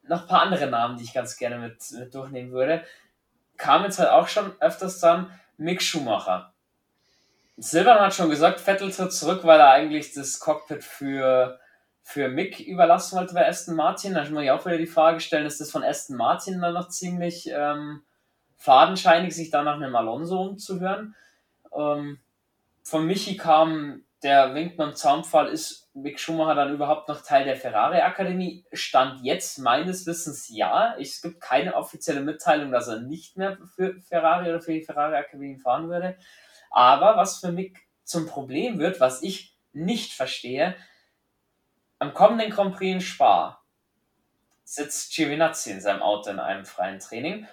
noch ein paar andere Namen, die ich ganz gerne mit, mit durchnehmen würde. Kam jetzt halt auch schon öfters dann Mick Schumacher. Silvan hat schon gesagt, Vettel tritt zurück, weil er eigentlich das Cockpit für, für Mick überlassen wollte bei Aston Martin. Da muss ich auch wieder die Frage stellen, ist das von Aston Martin dann noch ziemlich ähm, fadenscheinig, sich da nach einem Alonso umzuhören. Ähm, von Michi kam der Wink beim Zaunpfahl, ist Mick Schumacher dann überhaupt noch Teil der Ferrari-Akademie? Stand jetzt meines Wissens ja. Es gibt keine offizielle Mitteilung, dass er nicht mehr für Ferrari oder für die Ferrari-Akademie fahren würde. Aber was für Mick zum Problem wird, was ich nicht verstehe, am kommenden Grand Prix in Spa sitzt Giovinazzi in seinem Auto in einem freien Training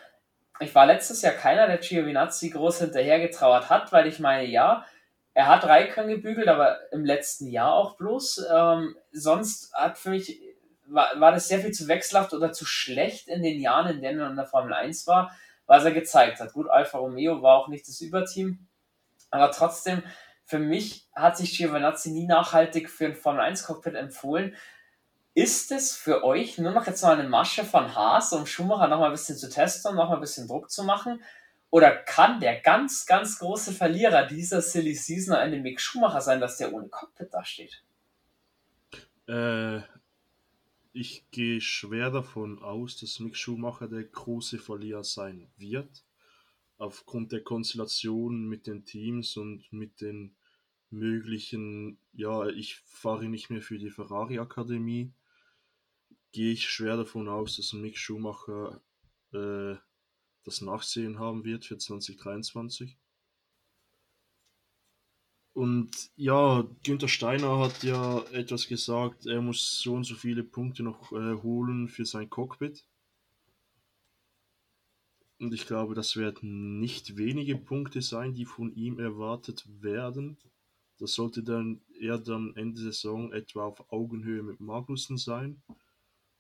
ich war letztes Jahr keiner, der Giovinazzi groß hinterhergetrauert hat, weil ich meine, ja, er hat Raikön gebügelt, aber im letzten Jahr auch bloß. Ähm, sonst hat für mich, war, war das sehr viel zu wechselhaft oder zu schlecht in den Jahren, in denen er in der Formel 1 war, was er gezeigt hat. Gut, Alfa Romeo war auch nicht das Überteam, aber trotzdem, für mich hat sich Giovinazzi nie nachhaltig für ein Formel 1 Cockpit empfohlen. Ist es für euch nur noch jetzt mal eine Masche von Haas, um Schumacher noch mal ein bisschen zu testen und noch mal ein bisschen Druck zu machen? Oder kann der ganz, ganz große Verlierer dieser Silly Season Ende Mick Schumacher sein, dass der ohne Cockpit dasteht? Äh, ich gehe schwer davon aus, dass Mick Schumacher der große Verlierer sein wird. Aufgrund der Konstellation mit den Teams und mit den möglichen, ja, ich fahre nicht mehr für die Ferrari Akademie gehe ich schwer davon aus, dass Mick Schumacher äh, das Nachsehen haben wird für 2023. Und ja, Günther Steiner hat ja etwas gesagt, er muss so und so viele Punkte noch äh, holen für sein Cockpit. Und ich glaube, das werden nicht wenige Punkte sein, die von ihm erwartet werden. Das sollte dann eher dann Ende Saison etwa auf Augenhöhe mit Magnussen sein.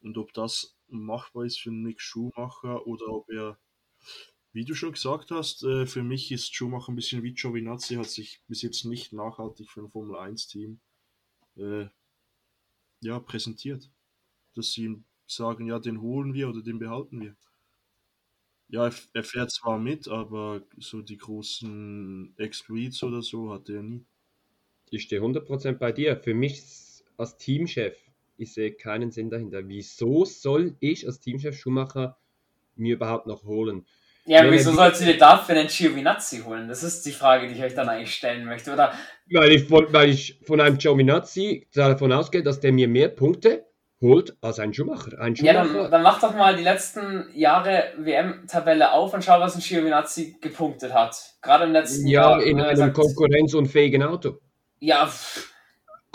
Und ob das machbar ist für Nick Schumacher oder ob er, wie du schon gesagt hast, äh, für mich ist Schumacher ein bisschen wie Giovinazzi, hat sich bis jetzt nicht nachhaltig für ein Formel 1-Team äh, ja, präsentiert. Dass sie ihm sagen, ja, den holen wir oder den behalten wir. Ja, er fährt zwar mit, aber so die großen Exploits oder so hat er nie. Ich stehe 100% bei dir. Für mich als Teamchef, ich sehe keinen Sinn dahinter. Wieso soll ich als Teamchef Schumacher mir überhaupt noch holen? Ja, Wenn wieso sollst du dir dafür einen Giovinazzi holen? Das ist die Frage, die ich euch dann eigentlich stellen möchte, oder? Weil ich von, weil ich von einem Giovinazzi davon ausgehe, dass der mir mehr Punkte holt als ein Schumacher. Ein Schumacher. Ja, dann, dann mach doch mal die letzten Jahre WM-Tabelle auf und schau, was ein Giovinazzi gepunktet hat. Gerade im letzten ja, Jahr. Ja, in einem konkurrenzunfähigen Auto. Ja,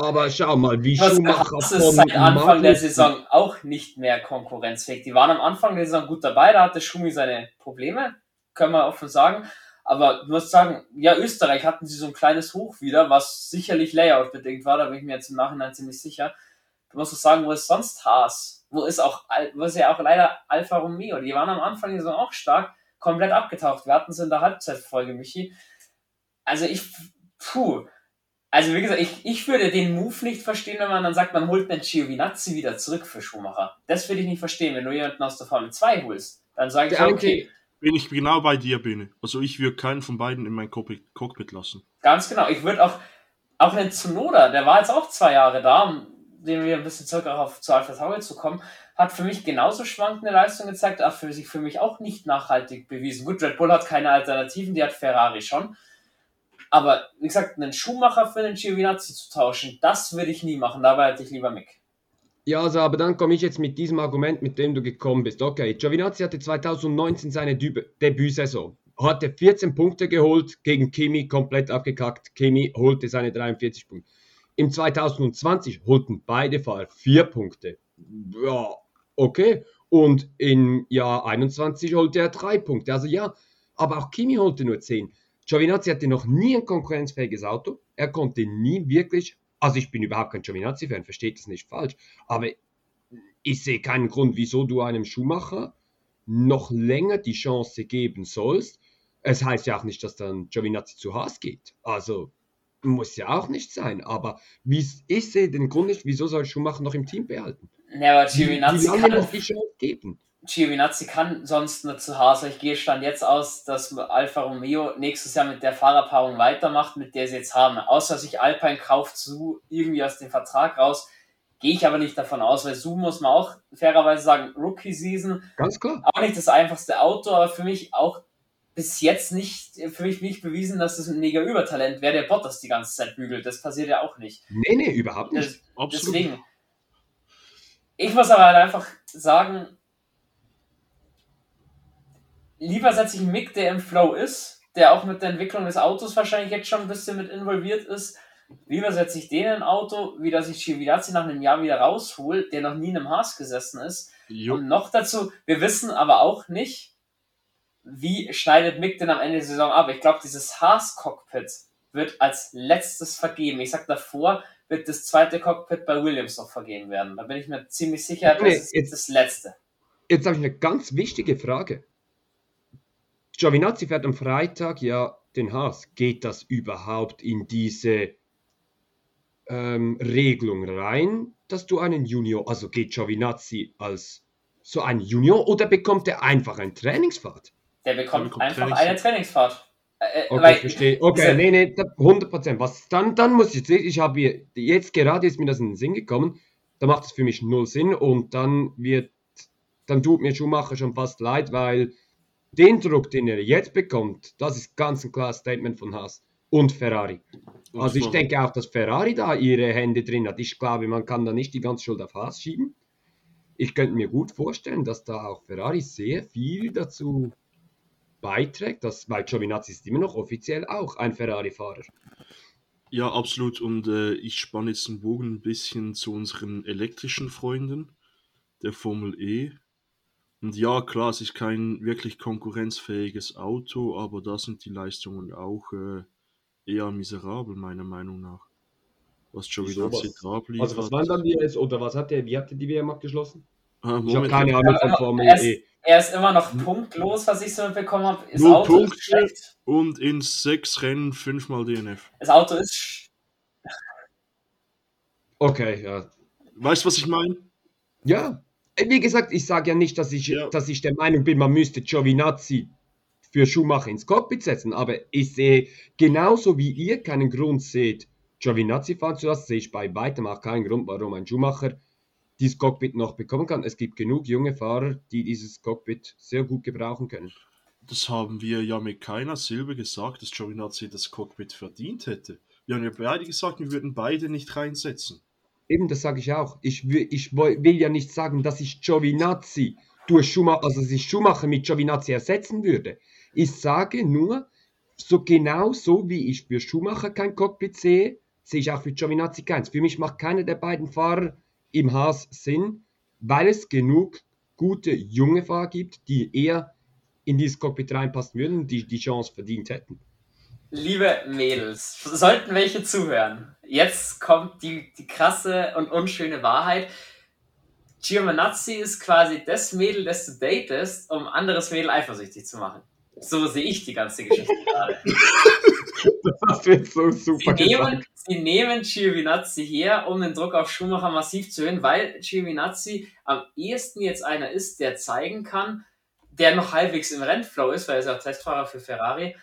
aber schau mal, wie Was Schumacher das ist seit Anfang der Saison auch nicht mehr konkurrenzfähig. Die waren am Anfang der Saison gut dabei, da hatte Schumi seine Probleme, können wir offen sagen. Aber du musst sagen, ja, Österreich hatten sie so ein kleines Hoch wieder, was sicherlich Layout bedingt war, da bin ich mir jetzt im Nachhinein ziemlich sicher. Du musst doch sagen, wo ist sonst Haas? Wo ist auch, wo ist ja auch leider Alfa Romeo? Die waren am Anfang der Saison auch stark, komplett abgetaucht. Wir hatten es in der Halbzeitfolge, Michi. Also ich, puh. Also wie gesagt, ich, ich würde den Move nicht verstehen, wenn man dann sagt, man holt einen Giovinazzi wieder zurück für Schumacher. Das würde ich nicht verstehen. Wenn du jemanden aus der Formel 2 holst, dann sage ich, okay. Wenn ich genau bei dir bin. Also ich würde keinen von beiden in mein Cockpit lassen. Ganz genau. Ich würde auch, auch einen Tsunoda, der war jetzt auch zwei Jahre da, den wir ein bisschen zurück auf zu Alpha Tauri zu kommen, hat für mich genauso schwankende Leistung gezeigt, aber für sich für mich auch nicht nachhaltig bewiesen. Gut, Red Bull hat keine Alternativen, die hat Ferrari schon. Aber wie gesagt, einen Schuhmacher für einen Giovinazzi zu tauschen, das würde ich nie machen. Dabei hätte ich lieber Mick. Ja, also, aber dann komme ich jetzt mit diesem Argument, mit dem du gekommen bist. Okay, Giovinazzi hatte 2019 seine Debütsaison. Hatte 14 Punkte geholt, gegen Kimi komplett abgekackt. Kimi holte seine 43 Punkte. Im 2020 holten beide Fahrer vier Punkte. Ja, okay. Und im Jahr 21 holte er drei Punkte. Also ja, aber auch Kimi holte nur zehn. Giovinazzi hatte noch nie ein konkurrenzfähiges Auto. Er konnte nie wirklich, also ich bin überhaupt kein Giovinazzi-Fan, versteht es nicht falsch, aber ich sehe keinen Grund, wieso du einem Schuhmacher noch länger die Chance geben sollst. Es heißt ja auch nicht, dass dann Giovinazzi zu Haas geht. Also muss ja auch nicht sein. Aber wie, ich sehe den Grund nicht, wieso soll Schumacher noch im Team behalten. Ja, aber Giovinazzi kann noch die Chance geben. Giovinazzi kann sonst nur zu Hause. Ich gehe stand jetzt aus, dass Alfa Romeo nächstes Jahr mit der Fahrerpaarung weitermacht, mit der sie jetzt haben. Außer sich Alpine kauft zu irgendwie aus dem Vertrag raus. Gehe ich aber nicht davon aus, weil Su muss man auch fairerweise sagen, Rookie Season. Ganz klar. Auch nicht das einfachste Auto, aber für mich auch bis jetzt nicht, für mich nicht bewiesen, dass das ein mega Übertalent wäre, der Bottas die ganze Zeit bügelt. Das passiert ja auch nicht. Nee, nee, überhaupt nicht. Das, deswegen. Ich muss aber halt einfach sagen, lieber setze ich einen Mick, der im Flow ist, der auch mit der Entwicklung des Autos wahrscheinlich jetzt schon ein bisschen mit involviert ist. Lieber setze ich den in ein Auto, wie dass ich Giovinazzi nach einem Jahr wieder raushol, der noch nie in einem Haas gesessen ist. Jo. Und noch dazu, wir wissen aber auch nicht, wie schneidet Mick denn am Ende der Saison ab. Ich glaube, dieses Haas-Cockpit wird als letztes vergeben. Ich sag davor, wird das zweite Cockpit bei Williams noch vergeben werden. Da bin ich mir ziemlich sicher, das nee, ist jetzt, das letzte. Jetzt habe ich eine ganz wichtige Frage. Giovinazzi fährt am Freitag ja den Haas. Geht das überhaupt in diese ähm, Regelung rein, dass du einen Junior, also geht Giovinazzi als so ein Junior oder bekommt er einfach eine Trainingsfahrt? Der bekommt, bekommt einfach Trainingsfahrt. eine Trainingsfahrt. Äh, äh okay, weil, verstehe. Okay, nee, nee, 100%. Was, dann, dann muss ich jetzt, ich habe jetzt gerade ist mir das in den Sinn gekommen, da macht es für mich null Sinn und dann wird, dann tut mir Schumacher schon fast leid, weil den Druck, den er jetzt bekommt, das ist ganz ein klares Statement von Haas und Ferrari. Also ich denke auch, dass Ferrari da ihre Hände drin hat. Ich glaube, man kann da nicht die ganze Schuld auf Haas schieben. Ich könnte mir gut vorstellen, dass da auch Ferrari sehr viel dazu beiträgt, dass, weil Giovinazzi ist immer noch offiziell auch ein Ferrari-Fahrer. Ja, absolut. Und äh, ich spanne jetzt den Bogen ein bisschen zu unseren elektrischen Freunden der Formel E. Und ja, klar, es ist kein wirklich konkurrenzfähiges Auto, aber da sind die Leistungen auch äh, eher miserabel, meiner Meinung nach. Was Giovinazzi da abliefert. Also was waren dann die jetzt, oder was hat der, wie hat der die WM abgeschlossen? Ah, ich habe keine Ahnung von Formel er ist, E. Er ist immer noch punktlos, was ich so mitbekommen habe. Das Nur Auto Punkte ist schlecht. und in sechs Rennen fünfmal DNF. Das Auto ist. Okay, ja. Weißt du, was ich meine? Ja. Wie gesagt, ich sage ja nicht, dass ich, ja. dass ich der Meinung bin, man müsste Giovinazzi für Schumacher ins Cockpit setzen, aber ich sehe genauso wie ihr keinen Grund seht, Giovinazzi fahren zu lassen, sehe ich bei weitem auch keinen Grund, warum ein Schumacher dieses Cockpit noch bekommen kann. Es gibt genug junge Fahrer, die dieses Cockpit sehr gut gebrauchen können. Das haben wir ja mit keiner Silbe gesagt, dass Giovinazzi das Cockpit verdient hätte. Wir haben ja beide gesagt, wir würden beide nicht reinsetzen. Eben, das sage ich auch. Ich will, ich will ja nicht sagen, dass ich Giovinazzi durch Schumacher, also dass Schumacher mit Giovinazzi ersetzen würde. Ich sage nur, so genau so wie ich für Schumacher kein Cockpit sehe, sehe ich auch für Giovinazzi keins. Für mich macht keiner der beiden Fahrer im Haas Sinn, weil es genug gute junge Fahrer gibt, die eher in dieses Cockpit reinpassen würden, die die Chance verdient hätten. Liebe Mädels, sollten welche zuhören, jetzt kommt die, die krasse und unschöne Wahrheit. Giovinazzi ist quasi das Mädel, das du datest, um anderes Mädel eifersüchtig zu machen. So sehe ich die ganze Geschichte gerade. das hast du jetzt so super sie nehmen, sie nehmen Giovinazzi her, um den Druck auf Schumacher massiv zu erhöhen, weil Giovinazzi am ehesten jetzt einer ist, der zeigen kann, der noch halbwegs im Rennflow ist, weil er ist auch Testfahrer für Ferrari,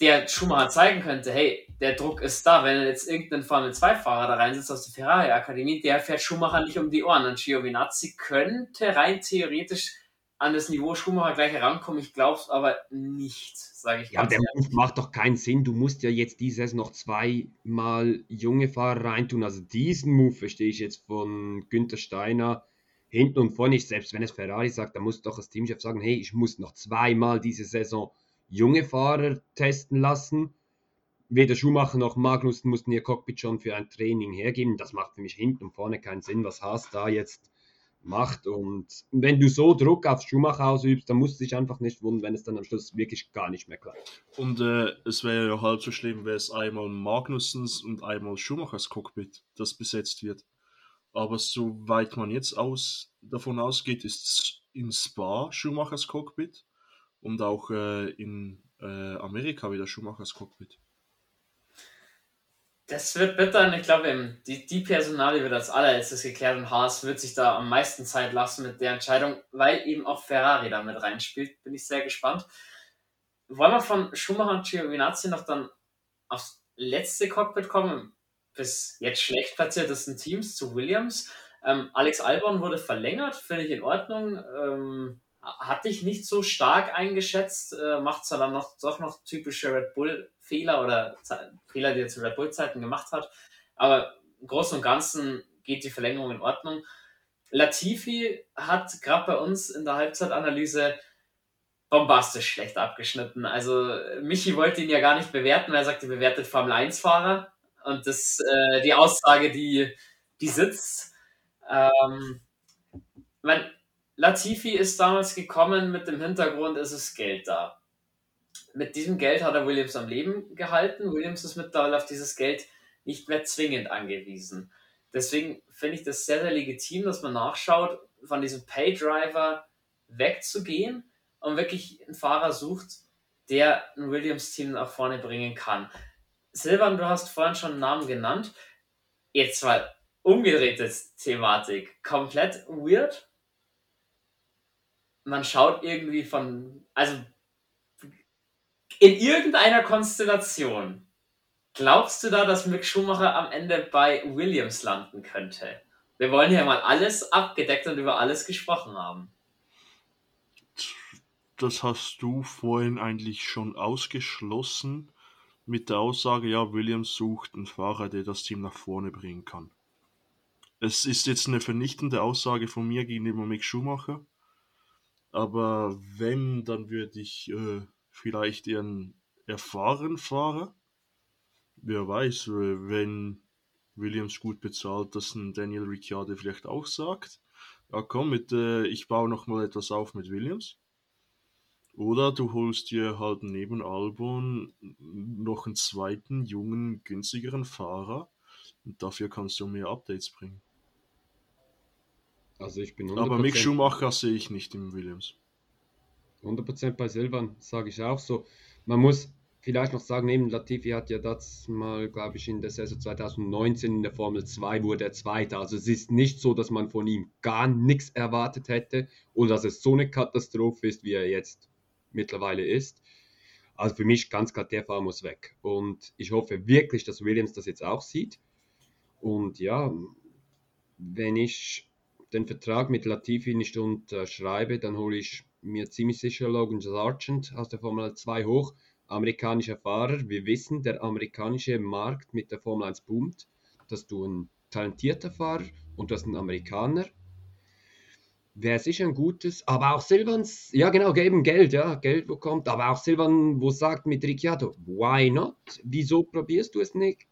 der Schumacher zeigen könnte, hey, der Druck ist da, wenn jetzt irgendein Formel-2-Fahrer da reinsitzt aus der Ferrari-Akademie, der fährt Schumacher nicht um die Ohren. Und Giovinazzi könnte rein theoretisch an das Niveau Schumacher gleich herankommen. Ich glaube es aber nicht, sage ich Ja, der Move macht doch keinen Sinn. Du musst ja jetzt dieses noch zweimal junge Fahrer reintun. Also diesen Move verstehe ich jetzt von Günther Steiner hinten und vorne nicht. Selbst wenn es Ferrari sagt, dann muss doch das Teamchef sagen, hey, ich muss noch zweimal diese Saison junge Fahrer testen lassen. Weder Schumacher noch Magnussen mussten ihr Cockpit schon für ein Training hergeben. Das macht für mich hinten und vorne keinen Sinn, was Haas da jetzt macht. Und wenn du so Druck auf Schumacher ausübst, dann musst du dich einfach nicht wundern, wenn es dann am Schluss wirklich gar nicht mehr klappt. Und äh, es wäre ja halb so schlimm, wäre es einmal Magnussens und einmal Schumachers Cockpit, das besetzt wird. Aber soweit man jetzt aus, davon ausgeht, ist in Spa Schumachers Cockpit und auch äh, in äh, Amerika wieder Schumachers Cockpit. Das wird bitter und ich glaube, die, die Personalie wird als allerletztes geklärt und Haas wird sich da am meisten Zeit lassen mit der Entscheidung, weil eben auch Ferrari da mit reinspielt. Bin ich sehr gespannt. Wollen wir von Schumacher und Giovinazzi noch dann aufs letzte Cockpit kommen? Bis jetzt schlecht platziertesten Teams zu Williams. Ähm, Alex Albon wurde verlängert, finde ich in Ordnung. Ähm, hatte ich nicht so stark eingeschätzt, äh, macht zwar dann noch, doch noch typische Red Bull-Fehler oder Fehler, die er zu Red Bull-Zeiten gemacht hat, aber im Großen und Ganzen geht die Verlängerung in Ordnung. Latifi hat gerade bei uns in der Halbzeitanalyse bombastisch schlecht abgeschnitten. Also Michi wollte ihn ja gar nicht bewerten, weil er sagte, bewertet Formel 1-Fahrer und das äh, die Aussage, die, die sitzt. Ähm, man, Latifi ist damals gekommen mit dem Hintergrund, es ist Geld da. Mit diesem Geld hat er Williams am Leben gehalten. Williams ist mittlerweile auf dieses Geld nicht mehr zwingend angewiesen. Deswegen finde ich das sehr, sehr legitim, dass man nachschaut, von diesem Paydriver wegzugehen und wirklich einen Fahrer sucht, der ein Williams-Team nach vorne bringen kann. Silvan, du hast vorhin schon einen Namen genannt. Jetzt mal umgedrehte Thematik. Komplett weird, man schaut irgendwie von, also in irgendeiner Konstellation, glaubst du da, dass Mick Schumacher am Ende bei Williams landen könnte? Wir wollen ja mal alles abgedeckt und über alles gesprochen haben. Das hast du vorhin eigentlich schon ausgeschlossen mit der Aussage, ja, Williams sucht einen Fahrer, der das Team nach vorne bringen kann. Es ist jetzt eine vernichtende Aussage von mir gegenüber Mick Schumacher. Aber wenn, dann würde ich äh, vielleicht einen erfahrenen Fahrer wer weiß, wenn Williams gut bezahlt, dass ein Daniel Ricciardo vielleicht auch sagt, ja komm, mit, äh, ich baue noch mal etwas auf mit Williams. Oder du holst dir halt neben Albon noch einen zweiten, jungen, günstigeren Fahrer und dafür kannst du mehr Updates bringen. Also ich bin Aber Mick Schumacher sehe ich nicht im Williams. 100% bei Silvan, sage ich auch so. Man muss vielleicht noch sagen, neben Latifi hat ja das mal, glaube ich, in der Saison 2019 in der Formel 2 wurde er Zweiter. Also es ist nicht so, dass man von ihm gar nichts erwartet hätte oder dass es so eine Katastrophe ist, wie er jetzt mittlerweile ist. Also für mich ganz klar, der Fahrer muss weg. Und ich hoffe wirklich, dass Williams das jetzt auch sieht. Und ja, wenn ich den Vertrag mit Latifi nicht unterschreibe, dann hole ich mir ziemlich sicher Logan Sargent aus der Formel 2 hoch. Amerikanischer Fahrer. Wir wissen, der amerikanische Markt mit der Formel 1 boomt. Dass du ein talentierter Fahrer und du hast einen Amerikaner wäre sicher ein gutes, aber auch Silvans, ja genau, geben Geld, ja, Geld bekommt, aber auch Silvan, wo sagt mit Ricciardo, why not? Wieso probierst du es nicht?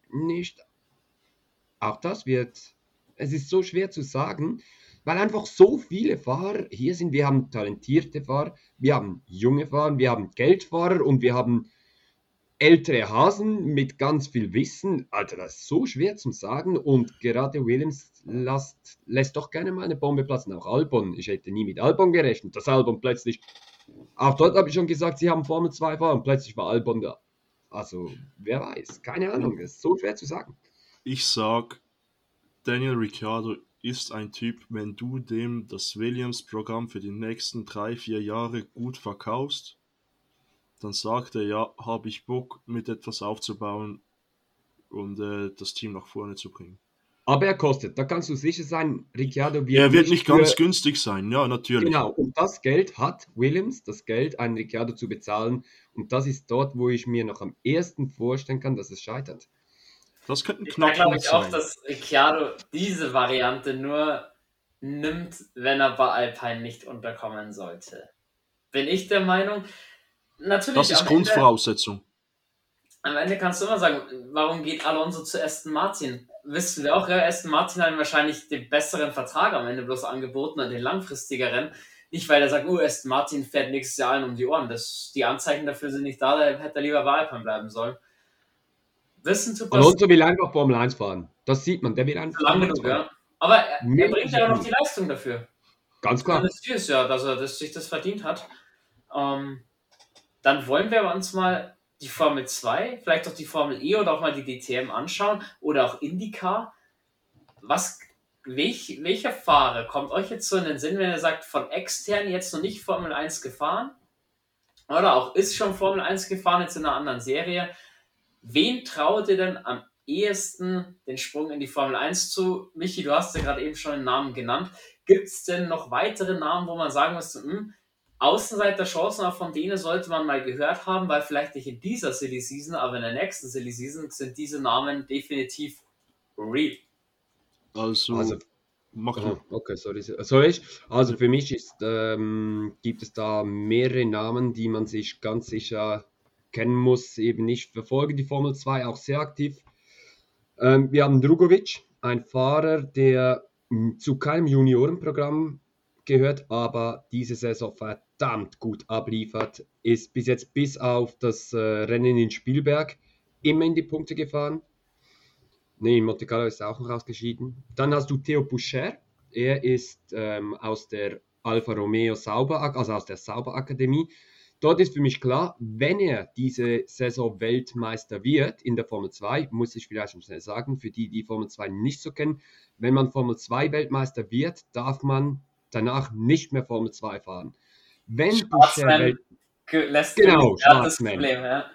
Auch das wird, es ist so schwer zu sagen, weil einfach so viele Fahrer hier sind. Wir haben talentierte Fahrer, wir haben junge Fahrer, wir haben Geldfahrer und wir haben ältere Hasen mit ganz viel Wissen. Alter, das ist so schwer zu sagen. Und gerade Williams lässt, lässt doch gerne mal eine Bombe platzen. Auch Albon. Ich hätte nie mit Albon gerechnet. dass Albon plötzlich. Auch dort habe ich schon gesagt, sie haben Formel 2 Fahrer und plötzlich war Albon da. Also, wer weiß. Keine Ahnung. Das ist so schwer zu sagen. Ich sag, Daniel Ricciardo ist ein Typ, wenn du dem das Williams-Programm für die nächsten drei, vier Jahre gut verkaufst, dann sagt er, ja, habe ich Bock, mit etwas aufzubauen und äh, das Team nach vorne zu bringen. Aber er kostet, da kannst du sicher sein, Ricciardo wird. Er wird nicht, nicht ganz günstig sein, ja, natürlich. Genau, und das Geld hat Williams, das Geld, einen Ricciardo zu bezahlen. Und das ist dort, wo ich mir noch am ersten vorstellen kann, dass es scheitert. Das könnte ein Knackpunkt sein. Ich glaube auch, dass Ricciardo diese Variante nur nimmt, wenn er bei Alpine nicht unterkommen sollte. Bin ich der Meinung, natürlich. Das ist Grundvoraussetzung. Am Ende kannst du immer sagen, warum geht Alonso zu Aston Martin? Wissen wir auch, ja, Aston Martin hat wahrscheinlich den besseren Vertrag am Ende bloß angeboten und den langfristigeren. Nicht, weil er sagt, oh, Aston Martin fährt nächstes Jahr allen um die Ohren. Das, die Anzeichen dafür sind nicht da, da hätte er lieber bei Alpine bleiben sollen. Wissen zu Alonso will einfach Formel 1 fahren. Das sieht man, der will einfach. Lang genug, ja. Aber er, er bringt ja auch noch die Leistung dafür. Ganz klar. Das ist ja, dass er dass sich das verdient hat. Ähm, dann wollen wir uns mal die Formel 2, vielleicht auch die Formel E oder auch mal die DTM anschauen oder auch IndyCar. Was, welch, welcher Fahrer kommt euch jetzt so in den Sinn, wenn ihr sagt, von extern jetzt noch nicht Formel 1 gefahren? Oder auch ist schon Formel 1 gefahren, jetzt in einer anderen Serie. Wen traut ihr denn am ehesten den Sprung in die Formel 1 zu? Michi, du hast ja gerade eben schon einen Namen genannt. Gibt es denn noch weitere Namen, wo man sagen müsste, hm, Außenseiter-Chancen, auch von denen sollte man mal gehört haben, weil vielleicht nicht in dieser Silly Season, aber in der nächsten Silly Season sind diese Namen definitiv real. Also, also mach aha, Okay, sorry. Soll ich? Also für mich ist, ähm, gibt es da mehrere Namen, die man sich ganz sicher kennen muss. Eben nicht verfolge die Formel 2 auch sehr aktiv. Ähm, wir haben Drugovic, ein Fahrer, der zu keinem Juniorenprogramm gehört, aber diese Saison verdammt gut abliefert. Ist bis jetzt bis auf das äh, Rennen in Spielberg immer in die Punkte gefahren. Ne, in Monte Carlo ist er auch noch ausgeschieden. Dann hast du Theo Boucher. Er ist ähm, aus der Alfa Romeo Sauber, also aus der Sauber Akademie. Dort ist für mich klar, wenn er diese Saison Weltmeister wird in der Formel 2, muss ich vielleicht schon schnell sagen, für die, die Formel 2 nicht so kennen, wenn man Formel 2 Weltmeister wird, darf man danach nicht mehr Formel 2 fahren. Wenn Buscher lässt genau, Schwarzman. ja.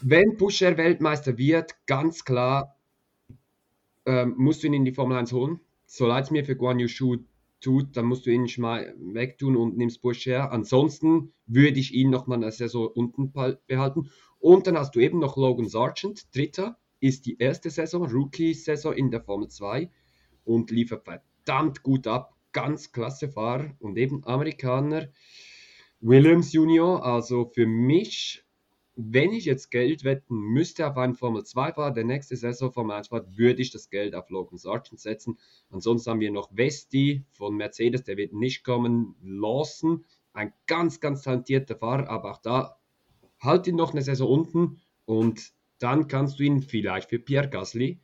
Wenn Buscher Weltmeister wird, ganz klar ähm, musst du ihn in die Formel 1 holen. So leid es mir für Guan Yu Shu tut, dann musst du ihn schon mal wegtun und nimmst Buscher. Ansonsten würde ich ihn noch mal eine Saison unten behalten. Und dann hast du eben noch Logan Sargent, Dritter, ist die erste Saison, Rookie-Saison in der Formel 2 und liefert verdammt gut ab ganz klasse Fahrer und eben Amerikaner. Williams Junior, also für mich wenn ich jetzt Geld wetten müsste auf einen Formel 2-Fahrer, der nächste Saison Formel 1 fährt, würde ich das Geld auf Logan Sargent setzen. Ansonsten haben wir noch Vesti von Mercedes, der wird nicht kommen. Lawson, ein ganz, ganz talentierter Fahrer, aber auch da halt ihn noch eine Saison unten und dann kannst du ihn vielleicht für Pierre Gasly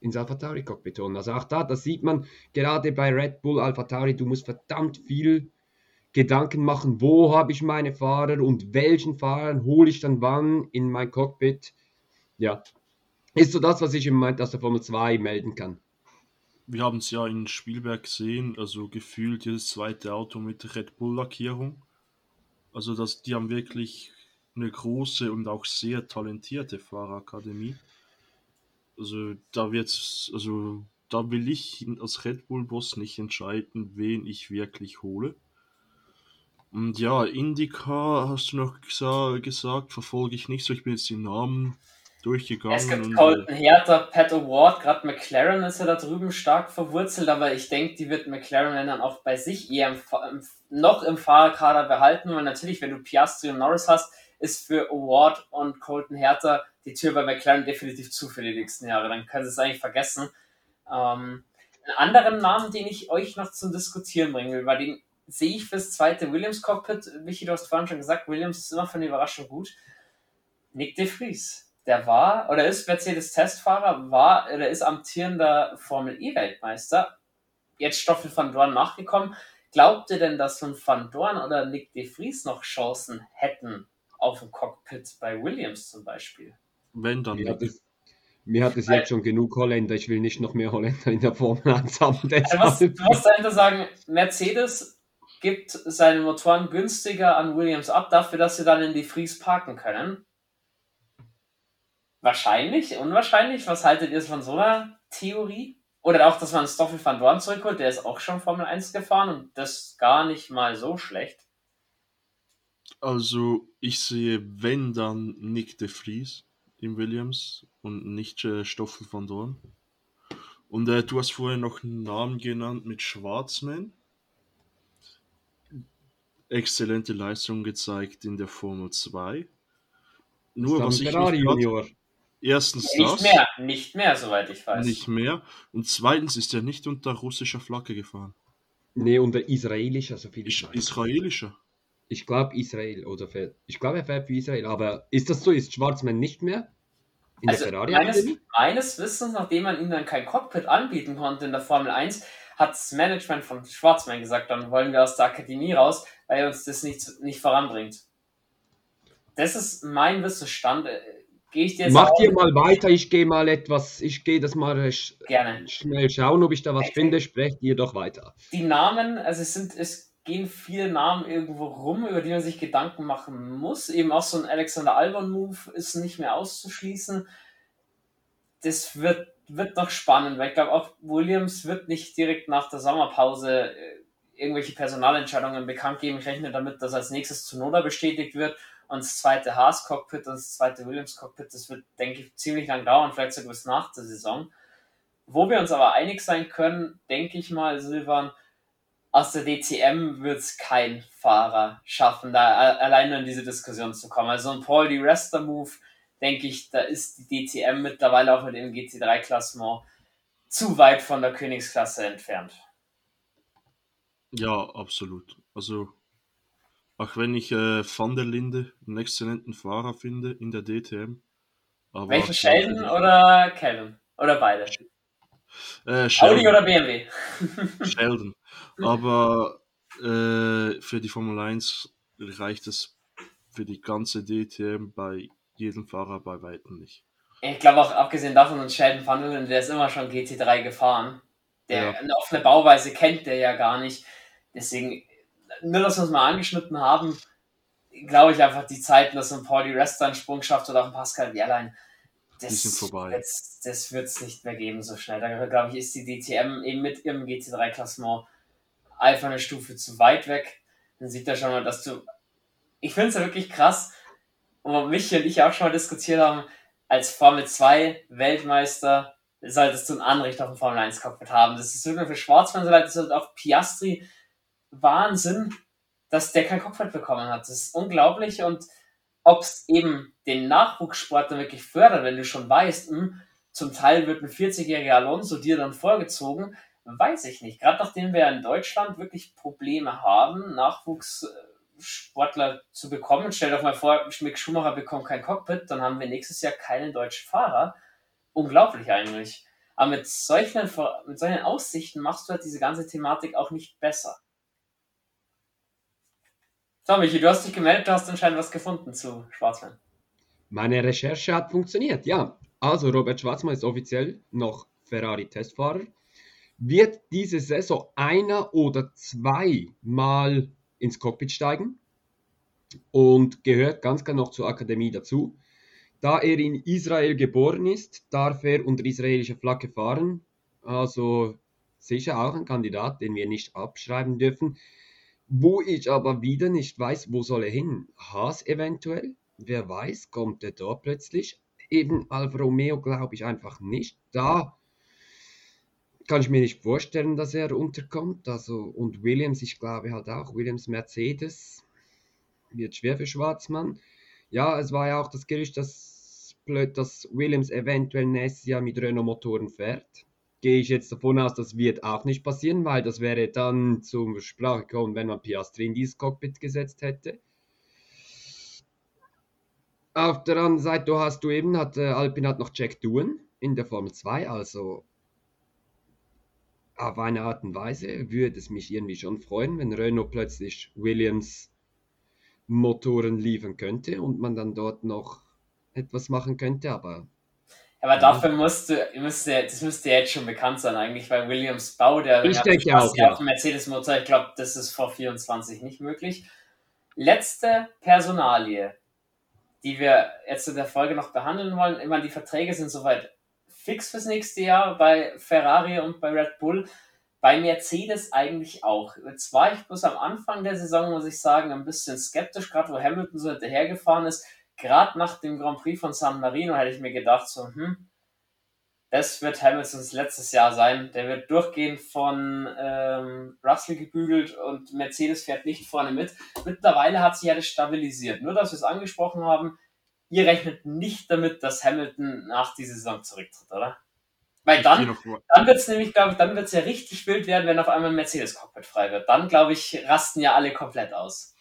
ins AlphaTauri Cockpit holen. Also auch da, das sieht man gerade bei Red Bull AlphaTauri, du musst verdammt viel Gedanken machen, wo habe ich meine Fahrer und welchen Fahrer hole ich dann wann in mein Cockpit. Ja, ist so das, was ich im Moment aus der Formel 2 melden kann. Wir haben es ja in Spielberg gesehen, also gefühlt jedes zweite Auto mit Red Bull-Lackierung. Also das, die haben wirklich eine große und auch sehr talentierte Fahrerakademie. Also da wird's, also da will ich als Red Bull-Boss nicht entscheiden, wen ich wirklich hole. Und ja, Indica hast du noch gesa gesagt, verfolge ich nicht so. Ich bin jetzt die Namen durchgegangen. Es gibt Colton Hertha, Pat Award, gerade McLaren ist ja da drüben stark verwurzelt, aber ich denke, die wird McLaren dann auch bei sich eher im, im, noch im Fahrerkader behalten, weil natürlich, wenn du Piastri und Norris hast, ist für Award und Colton Hertha die Tür bei McLaren definitiv zu für die nächsten Jahre. Dann können sie es eigentlich vergessen. Ähm, einen anderen Namen, den ich euch noch zum Diskutieren bringen will, weil den sehe ich fürs zweite Williams-Cockpit. Michi, du hast vorhin schon gesagt, Williams ist immer für eine Überraschung gut. Nick de Vries. Der war oder ist Mercedes-Testfahrer, war oder ist amtierender Formel-E-Weltmeister. Jetzt Stoffel van Dorn nachgekommen. Glaubt ihr denn, dass von Van Dorn oder Nick de Vries noch Chancen hätten auf dem Cockpit bei Williams zum Beispiel? Wenn dann. Mir hat es, mir hat es jetzt schon genug Holländer. Ich will nicht noch mehr Holländer in der Formel 1 haben. Also du musst dahinter sagen, Mercedes gibt seine Motoren günstiger an Williams ab, dafür, dass sie dann in die Fries parken können. Wahrscheinlich, unwahrscheinlich. Was haltet ihr von so einer Theorie? Oder auch, dass man Stoffel van Dorn zurückholt, der ist auch schon Formel 1 gefahren und das gar nicht mal so schlecht. Also, ich sehe, wenn dann Nick de Vries im Williams und nicht äh, Stoffel van Dorn. Und äh, du hast vorher noch einen Namen genannt mit Schwarzmann exzellente Leistung gezeigt in der Formel 2. Nur was ich Ferrari Junior. Erstens nicht das. Nicht mehr, nicht mehr, soweit ich weiß. Nicht mehr. Und zweitens ist er nicht unter russischer Flagge gefahren. Nee, unter israelischer, so viel ich weiß. Israelischer. Ich glaube Israel oder fährt. Ich glaube, er fährt für Israel, aber ist das so? Ist Schwarzmann nicht mehr? In also der Ferrari? Meines, meines Wissens, nachdem man ihm dann kein Cockpit anbieten konnte in der Formel 1, hat das Management von Schwarzmann gesagt, dann wollen wir aus der Akademie raus, weil uns das nicht, nicht voranbringt. Das ist mein Wissensstand. Äh, gehe ich dir Mach dir mal weiter, ich gehe mal etwas, ich gehe das mal Gerne. schnell schauen, ob ich da was okay. finde, sprecht ihr doch weiter. Die Namen, also es sind, es gehen viele Namen irgendwo rum, über die man sich Gedanken machen muss. Eben auch so ein Alexander Albon-Move ist nicht mehr auszuschließen. Das wird, wird noch spannend, weil ich glaube auch Williams wird nicht direkt nach der Sommerpause äh, irgendwelche Personalentscheidungen bekannt geben. Ich rechne damit, dass als nächstes Zunoda bestätigt wird und das zweite Haas-Cockpit und das zweite Williams-Cockpit, das wird, denke ich, ziemlich lang dauern, vielleicht sogar bis nach der Saison. Wo wir uns aber einig sein können, denke ich mal, Silvan, aus der DTM wird es kein Fahrer schaffen, da alleine in diese Diskussion zu kommen. Also ein Paul Di Resta Move, denke ich, da ist die DTM mittlerweile auch mit dem GT3-Klassement zu weit von der Königsklasse entfernt. Ja, absolut. Also, auch wenn ich äh, Van der Linde einen exzellenten Fahrer finde in der DTM. Aber Welchen Sheldon oder Kevin? Oder beide? Äh, Audi oder BMW? Sheldon. Aber äh, für die Formel 1 reicht es für die ganze DTM bei jedem Fahrer bei weitem nicht. Ich glaube auch, abgesehen davon, und Sheldon Van Linde, der ist immer schon GT3 gefahren. Der ja. eine offene Bauweise kennt der ja gar nicht. Deswegen, nur dass wir es mal angeschnitten haben, glaube ich einfach, die Zeiten, dass ein Pauli Resta einen Sprung schafft oder auch ein Pascal Wehrlein, das, das, das wird es nicht mehr geben so schnell. Da glaube ich, ist die DTM eben mit ihrem GT3-Klassement einfach eine Stufe zu weit weg. Dann sieht er schon mal, dass du. Ich finde es ja wirklich krass, wo mich und ich auch schon mal diskutiert haben, als Formel 2 Weltmeister solltest du ein Anrecht auf ein Formel 1 Cockpit haben. Das ist wirklich für Schwarzmann so leid, das ist auch Piastri Wahnsinn, dass der kein Cockpit bekommen hat. Das ist unglaublich und ob es eben den Nachwuchssport dann wirklich fördert, wenn du schon weißt, hm, zum Teil wird ein 40-jähriger Alonso dir dann vorgezogen, weiß ich nicht. Gerade nachdem wir in Deutschland wirklich Probleme haben, Nachwuchssportler zu bekommen. Stell doch mal vor, Mick Schumacher bekommt kein Cockpit, dann haben wir nächstes Jahr keinen deutschen Fahrer. Unglaublich eigentlich. Aber mit solchen, mit solchen Aussichten machst du halt diese ganze Thematik auch nicht besser. So, Michi, du hast dich gemeldet, du hast anscheinend was gefunden zu Schwarzmann. Meine Recherche hat funktioniert, ja. Also, Robert Schwarzmann ist offiziell noch Ferrari-Testfahrer. Wird diese Saison einer oder zweimal ins Cockpit steigen und gehört ganz klar noch zur Akademie dazu. Da er in Israel geboren ist, darf er unter israelischer Flagge fahren. Also sicher auch ein Kandidat, den wir nicht abschreiben dürfen. Wo ich aber wieder nicht weiß, wo soll er hin? Haas eventuell? Wer weiß, kommt er da plötzlich? Eben Alfa Romeo glaube ich einfach nicht. Da kann ich mir nicht vorstellen, dass er unterkommt. Also, und Williams, ich glaube halt auch, Williams Mercedes wird schwer für Schwarzmann. Ja, es war ja auch das Gerücht, dass, dass Williams eventuell nächstes Jahr mit Renault-Motoren fährt gehe ich jetzt davon aus, das wird auch nicht passieren, weil das wäre dann zum Sprache gekommen, wenn man Piastri in dieses Cockpit gesetzt hätte. Auf der anderen Seite hast du eben, hat äh, Alpine hat noch Jack Doohan in der Formel 2, also auf eine Art und Weise würde es mich irgendwie schon freuen, wenn Renault plötzlich Williams Motoren liefern könnte und man dann dort noch etwas machen könnte, aber aber dafür musste, müsste, das müsste jetzt schon bekannt sein eigentlich, weil Williams Bau, der ich denke auch, ja. Mercedes-Motor, ich glaube, das ist vor 24 nicht möglich. Letzte Personalie, die wir jetzt in der Folge noch behandeln wollen. Immer die Verträge sind soweit fix fürs nächste Jahr bei Ferrari und bei Red Bull. Bei Mercedes eigentlich auch. Jetzt war ich bloß am Anfang der Saison, muss ich sagen, ein bisschen skeptisch, gerade wo Hamilton so hinterhergefahren ist gerade nach dem Grand Prix von San Marino hätte ich mir gedacht, so, hm, das wird Hamiltons letztes Jahr sein. Der wird durchgehend von ähm, Russell gebügelt und Mercedes fährt nicht vorne mit. Mittlerweile hat sich alles stabilisiert. Nur, dass wir es angesprochen haben, ihr rechnet nicht damit, dass Hamilton nach dieser Saison zurücktritt, oder? Weil dann, dann wird es nämlich, glaube ich, dann wird es ja richtig wild werden, wenn auf einmal ein Mercedes-Cockpit frei wird. Dann, glaube ich, rasten ja alle komplett aus.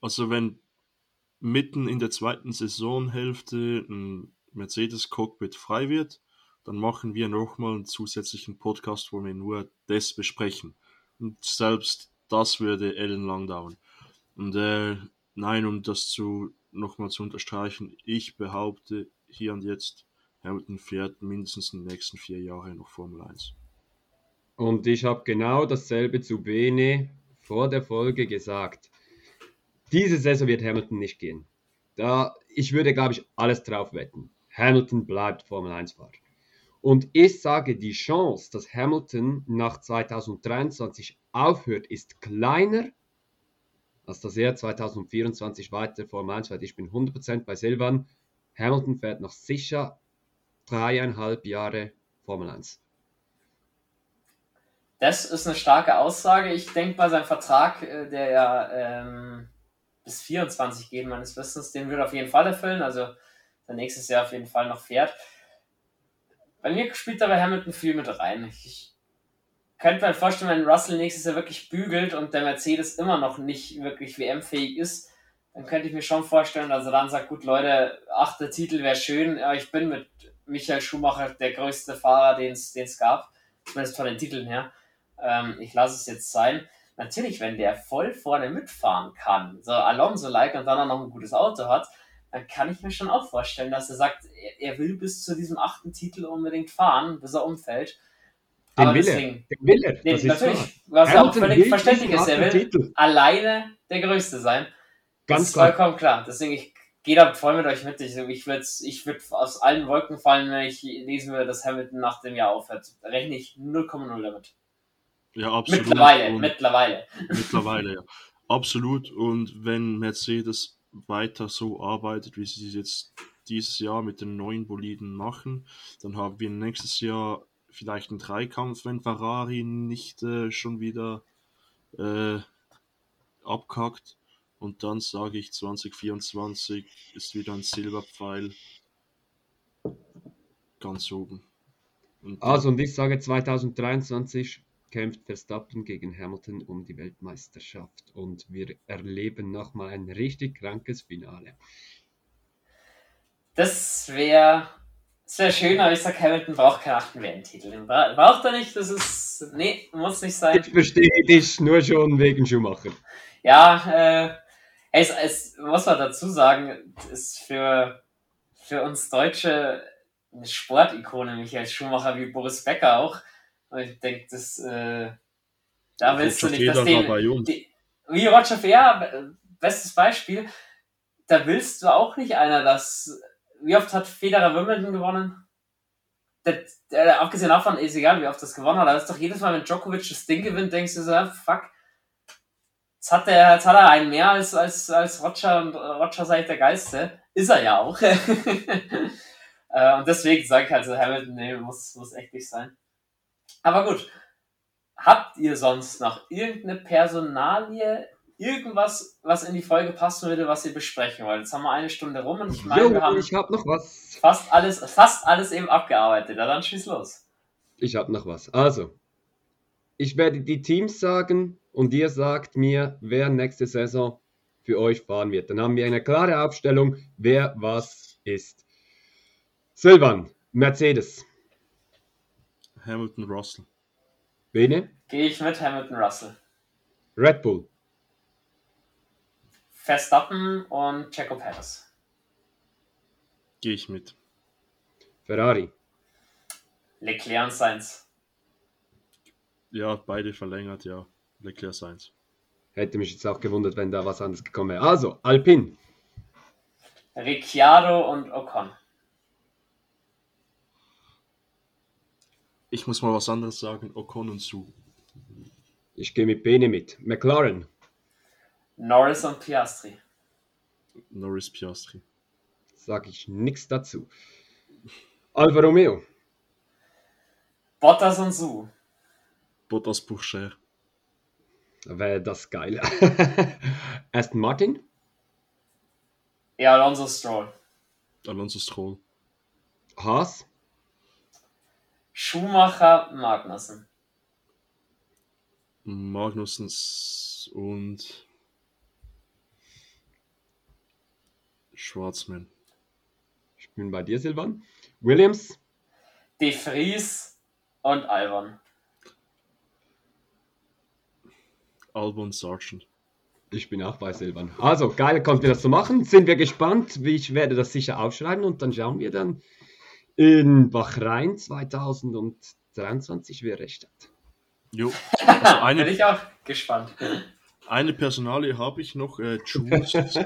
Also wenn mitten in der zweiten Saisonhälfte ein Mercedes-Cockpit frei wird, dann machen wir nochmal einen zusätzlichen Podcast, wo wir nur das besprechen. Und selbst das würde ellenlang dauern. Und äh, nein, um das zu nochmal zu unterstreichen, ich behaupte hier und jetzt, Hamilton fährt mindestens in den nächsten vier Jahren noch Formel 1. Und ich habe genau dasselbe zu Bene vor der Folge gesagt. Diese Saison wird Hamilton nicht gehen. Da, ich würde, glaube ich, alles drauf wetten. Hamilton bleibt Formel 1-Fahrer. Und ich sage, die Chance, dass Hamilton nach 2023 aufhört, ist kleiner, als dass er 2024 weiter Formel 1 fährt. Ich bin 100% bei Silvan. Hamilton fährt noch sicher dreieinhalb Jahre Formel 1. Das ist eine starke Aussage. Ich denke bei seinem Vertrag, äh, der ja ähm, bis 24 gehen, meines Wissens. Den wird er auf jeden Fall erfüllen, also der nächstes Jahr auf jeden Fall noch fährt. Bei mir spielt dabei Hamilton viel mit rein. Ich könnte mir vorstellen, wenn Russell nächstes Jahr wirklich bügelt und der Mercedes immer noch nicht wirklich WM-fähig ist, dann könnte ich mir schon vorstellen, dass er dann sagt, gut Leute, achter Titel wäre schön, aber ich bin mit Michael Schumacher der größte Fahrer, den es gab, zumindest von den Titeln her. Ähm, ich lasse es jetzt sein natürlich, wenn der voll vorne mitfahren kann, so Alonso-like und dann auch noch ein gutes Auto hat, dann kann ich mir schon auch vorstellen, dass er sagt, er, will bis zu diesem achten Titel unbedingt fahren, bis er umfällt. Den Aber will deswegen, den will er. Den, natürlich, was ja auch völlig verständlich ist, er will Titel. alleine der Größte sein. Ganz das ist klar. vollkommen klar. Deswegen, ich gehe da voll mit euch mit. Ich, ich würde ich würd aus allen Wolken fallen, wenn ich lesen würde, dass Hamilton nach dem Jahr aufhört. Da rechne ich 0,0 damit. Ja, absolut. Mittlerweile, und mittlerweile. Mittlerweile, ja. Absolut. Und wenn Mercedes weiter so arbeitet, wie sie es jetzt dieses Jahr mit den neuen Boliden machen, dann haben wir nächstes Jahr vielleicht einen Dreikampf, wenn Ferrari nicht äh, schon wieder äh, abkackt. Und dann sage ich 2024 ist wieder ein Silberpfeil ganz oben. Und also, und ich sage 2023 kämpft Verstappen gegen Hamilton um die Weltmeisterschaft und wir erleben nochmal ein richtig krankes Finale. Das wäre das wäre schön, aber ich sage, Hamilton braucht keinen achten WM-Titel. Braucht er nicht, das ist. Nee, muss nicht sein. Ich verstehe dich nur schon wegen Schumacher. Ja, äh, es, es muss man dazu sagen, ist für, für uns Deutsche eine Sportikone, Michael Schumacher, wie Boris Becker auch. Und ich denke, das, äh, da willst Roger du nicht, dass den, die, wie Roger Federer, bestes Beispiel, da willst du auch nicht einer, dass wie oft hat Federer Wimbledon gewonnen? Das, äh, abgesehen davon ist egal, wie oft das gewonnen hat. Das ist doch jedes Mal, wenn Djokovic das Ding gewinnt, denkst du so, ah, fuck. Jetzt hat, der, jetzt hat er einen mehr als, als, als Roger und Roger sei der Geiste. Ist er ja auch. äh, und deswegen sage ich halt so, Hamilton, nee, muss, muss echt nicht sein. Aber gut. Habt ihr sonst noch irgendeine Personalie irgendwas, was in die Folge passen würde, was ihr besprechen wollt. Jetzt haben wir eine Stunde rum und ich meine, wir haben ich hab noch was. Fast alles, fast alles eben abgearbeitet. Ja, dann schieß los. Ich habe noch was. Also, ich werde die Teams sagen und ihr sagt mir, wer nächste Saison für euch fahren wird. Dann haben wir eine klare Aufstellung, wer was ist. Silvan, Mercedes. Hamilton Russell. Bene? Gehe ich mit Hamilton Russell. Red Bull. Verstappen und Checo Perez. Gehe ich mit. Ferrari. Leclerc und Sainz. Ja, beide verlängert, ja. Leclerc Sainz. Hätte mich jetzt auch gewundert, wenn da was anderes gekommen wäre. Also, Alpin. Ricciardo und Ocon. Ich muss mal was anderes sagen. Ocon und Su. Ich gehe mit Bene mit. McLaren. Norris und Piastri. Norris Piastri. Sag ich nichts dazu. Alfa Romeo. Bottas und Su. Bottas Pourcher. Wäre das geil. Aston Martin. Ja, Alonso Stroll. Alonso Stroll. Haas. Schumacher Magnussen. Magnussen und Schwarzman. Ich bin bei dir, Silvan. Williams. De Vries und Albon. Albon Sargent. Ich bin auch bei Silvan. Also, geil, kommt ihr das zu machen. Sind wir gespannt. Ich werde das sicher aufschreiben und dann schauen wir dann in Bahrain 2023, wer recht hat. Jo. Also eine, Bin ich auch gespannt. Eine Personalie habe ich noch, äh, Jules.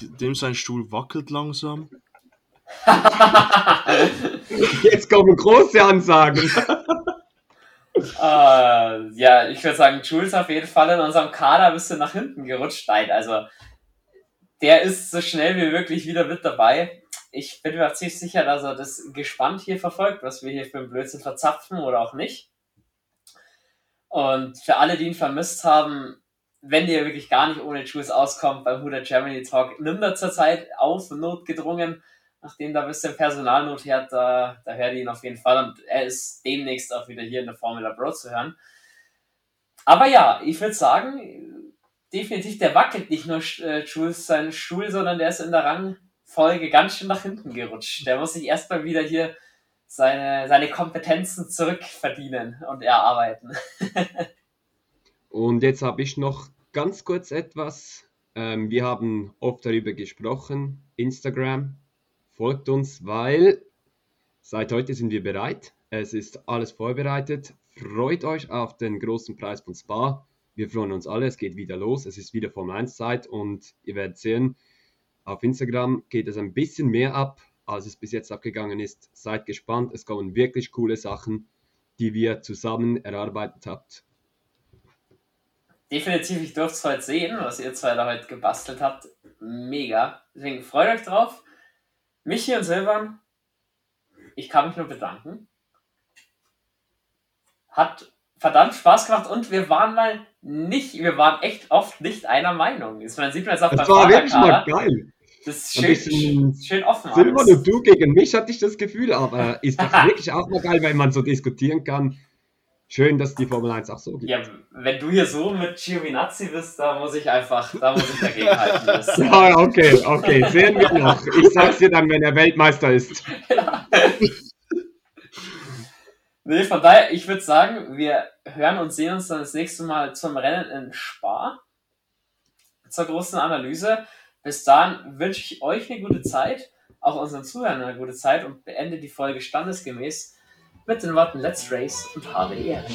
Dem sein Stuhl wackelt langsam. Jetzt kommen große Ansagen. uh, ja, ich würde sagen, Jules auf jeden Fall in unserem Kader ein bisschen nach hinten gerutscht. Nein, also der ist so schnell wie möglich wieder mit dabei. Ich bin mir ziemlich sicher, dass er das gespannt hier verfolgt, was wir hier für einen Blödsinn verzapfen oder auch nicht. Und für alle, die ihn vermisst haben, wenn ihr wirklich gar nicht ohne Juice auskommt beim Huda Germany Talk, nimm da zurzeit auf, notgedrungen, nachdem da ein bisschen Personalnot hat, da, da hört ihr ihn auf jeden Fall und er ist demnächst auch wieder hier in der Formula Bro zu hören. Aber ja, ich würde sagen, definitiv, der wackelt nicht nur äh, Jules seinen Stuhl, sondern der ist in der Rangfolge ganz schön nach hinten gerutscht. Der muss sich erstmal wieder hier seine, seine Kompetenzen zurückverdienen und erarbeiten. Und jetzt habe ich noch ganz kurz etwas. Ähm, wir haben oft darüber gesprochen. Instagram folgt uns, weil seit heute sind wir bereit. Es ist alles vorbereitet. Freut euch auf den großen Preis von Spa. Wir freuen uns alle. Es geht wieder los. Es ist wieder Formel 1 Zeit und ihr werdet sehen, auf Instagram geht es ein bisschen mehr ab, als es bis jetzt abgegangen ist. Seid gespannt. Es kommen wirklich coole Sachen, die wir zusammen erarbeitet habt definitiv, ich durfte es heute sehen, was ihr zwei da heute gebastelt habt. Mega. Deswegen freut euch drauf. Michi und Silvan, ich kann mich nur bedanken. Hat verdammt Spaß gemacht und wir waren mal nicht, wir waren echt oft nicht einer Meinung. Man sieht man jetzt auch Das beim war wirklich mal geil. Das ist schön, bisschen schön offen. Alles. und du gegen mich hatte ich das Gefühl, aber ist doch wirklich auch mal geil, wenn man so diskutieren kann. Schön, dass die Formel 1 auch so geht. Ja, wenn du hier so mit Giovinazzi bist, da muss ich einfach, da muss ich dagegen halten. Ja, okay, okay, sehen wir noch. Ich sag's dir dann, wenn er Weltmeister ist. nee, von daher, ich würde sagen, wir hören und sehen uns dann das nächste Mal zum Rennen in Spa. Zur großen Analyse. Bis dahin wünsche ich euch eine gute Zeit, auch unseren Zuhörern eine gute Zeit und beende die Folge standesgemäß mit den Worten Let's Race und habe die Ehre.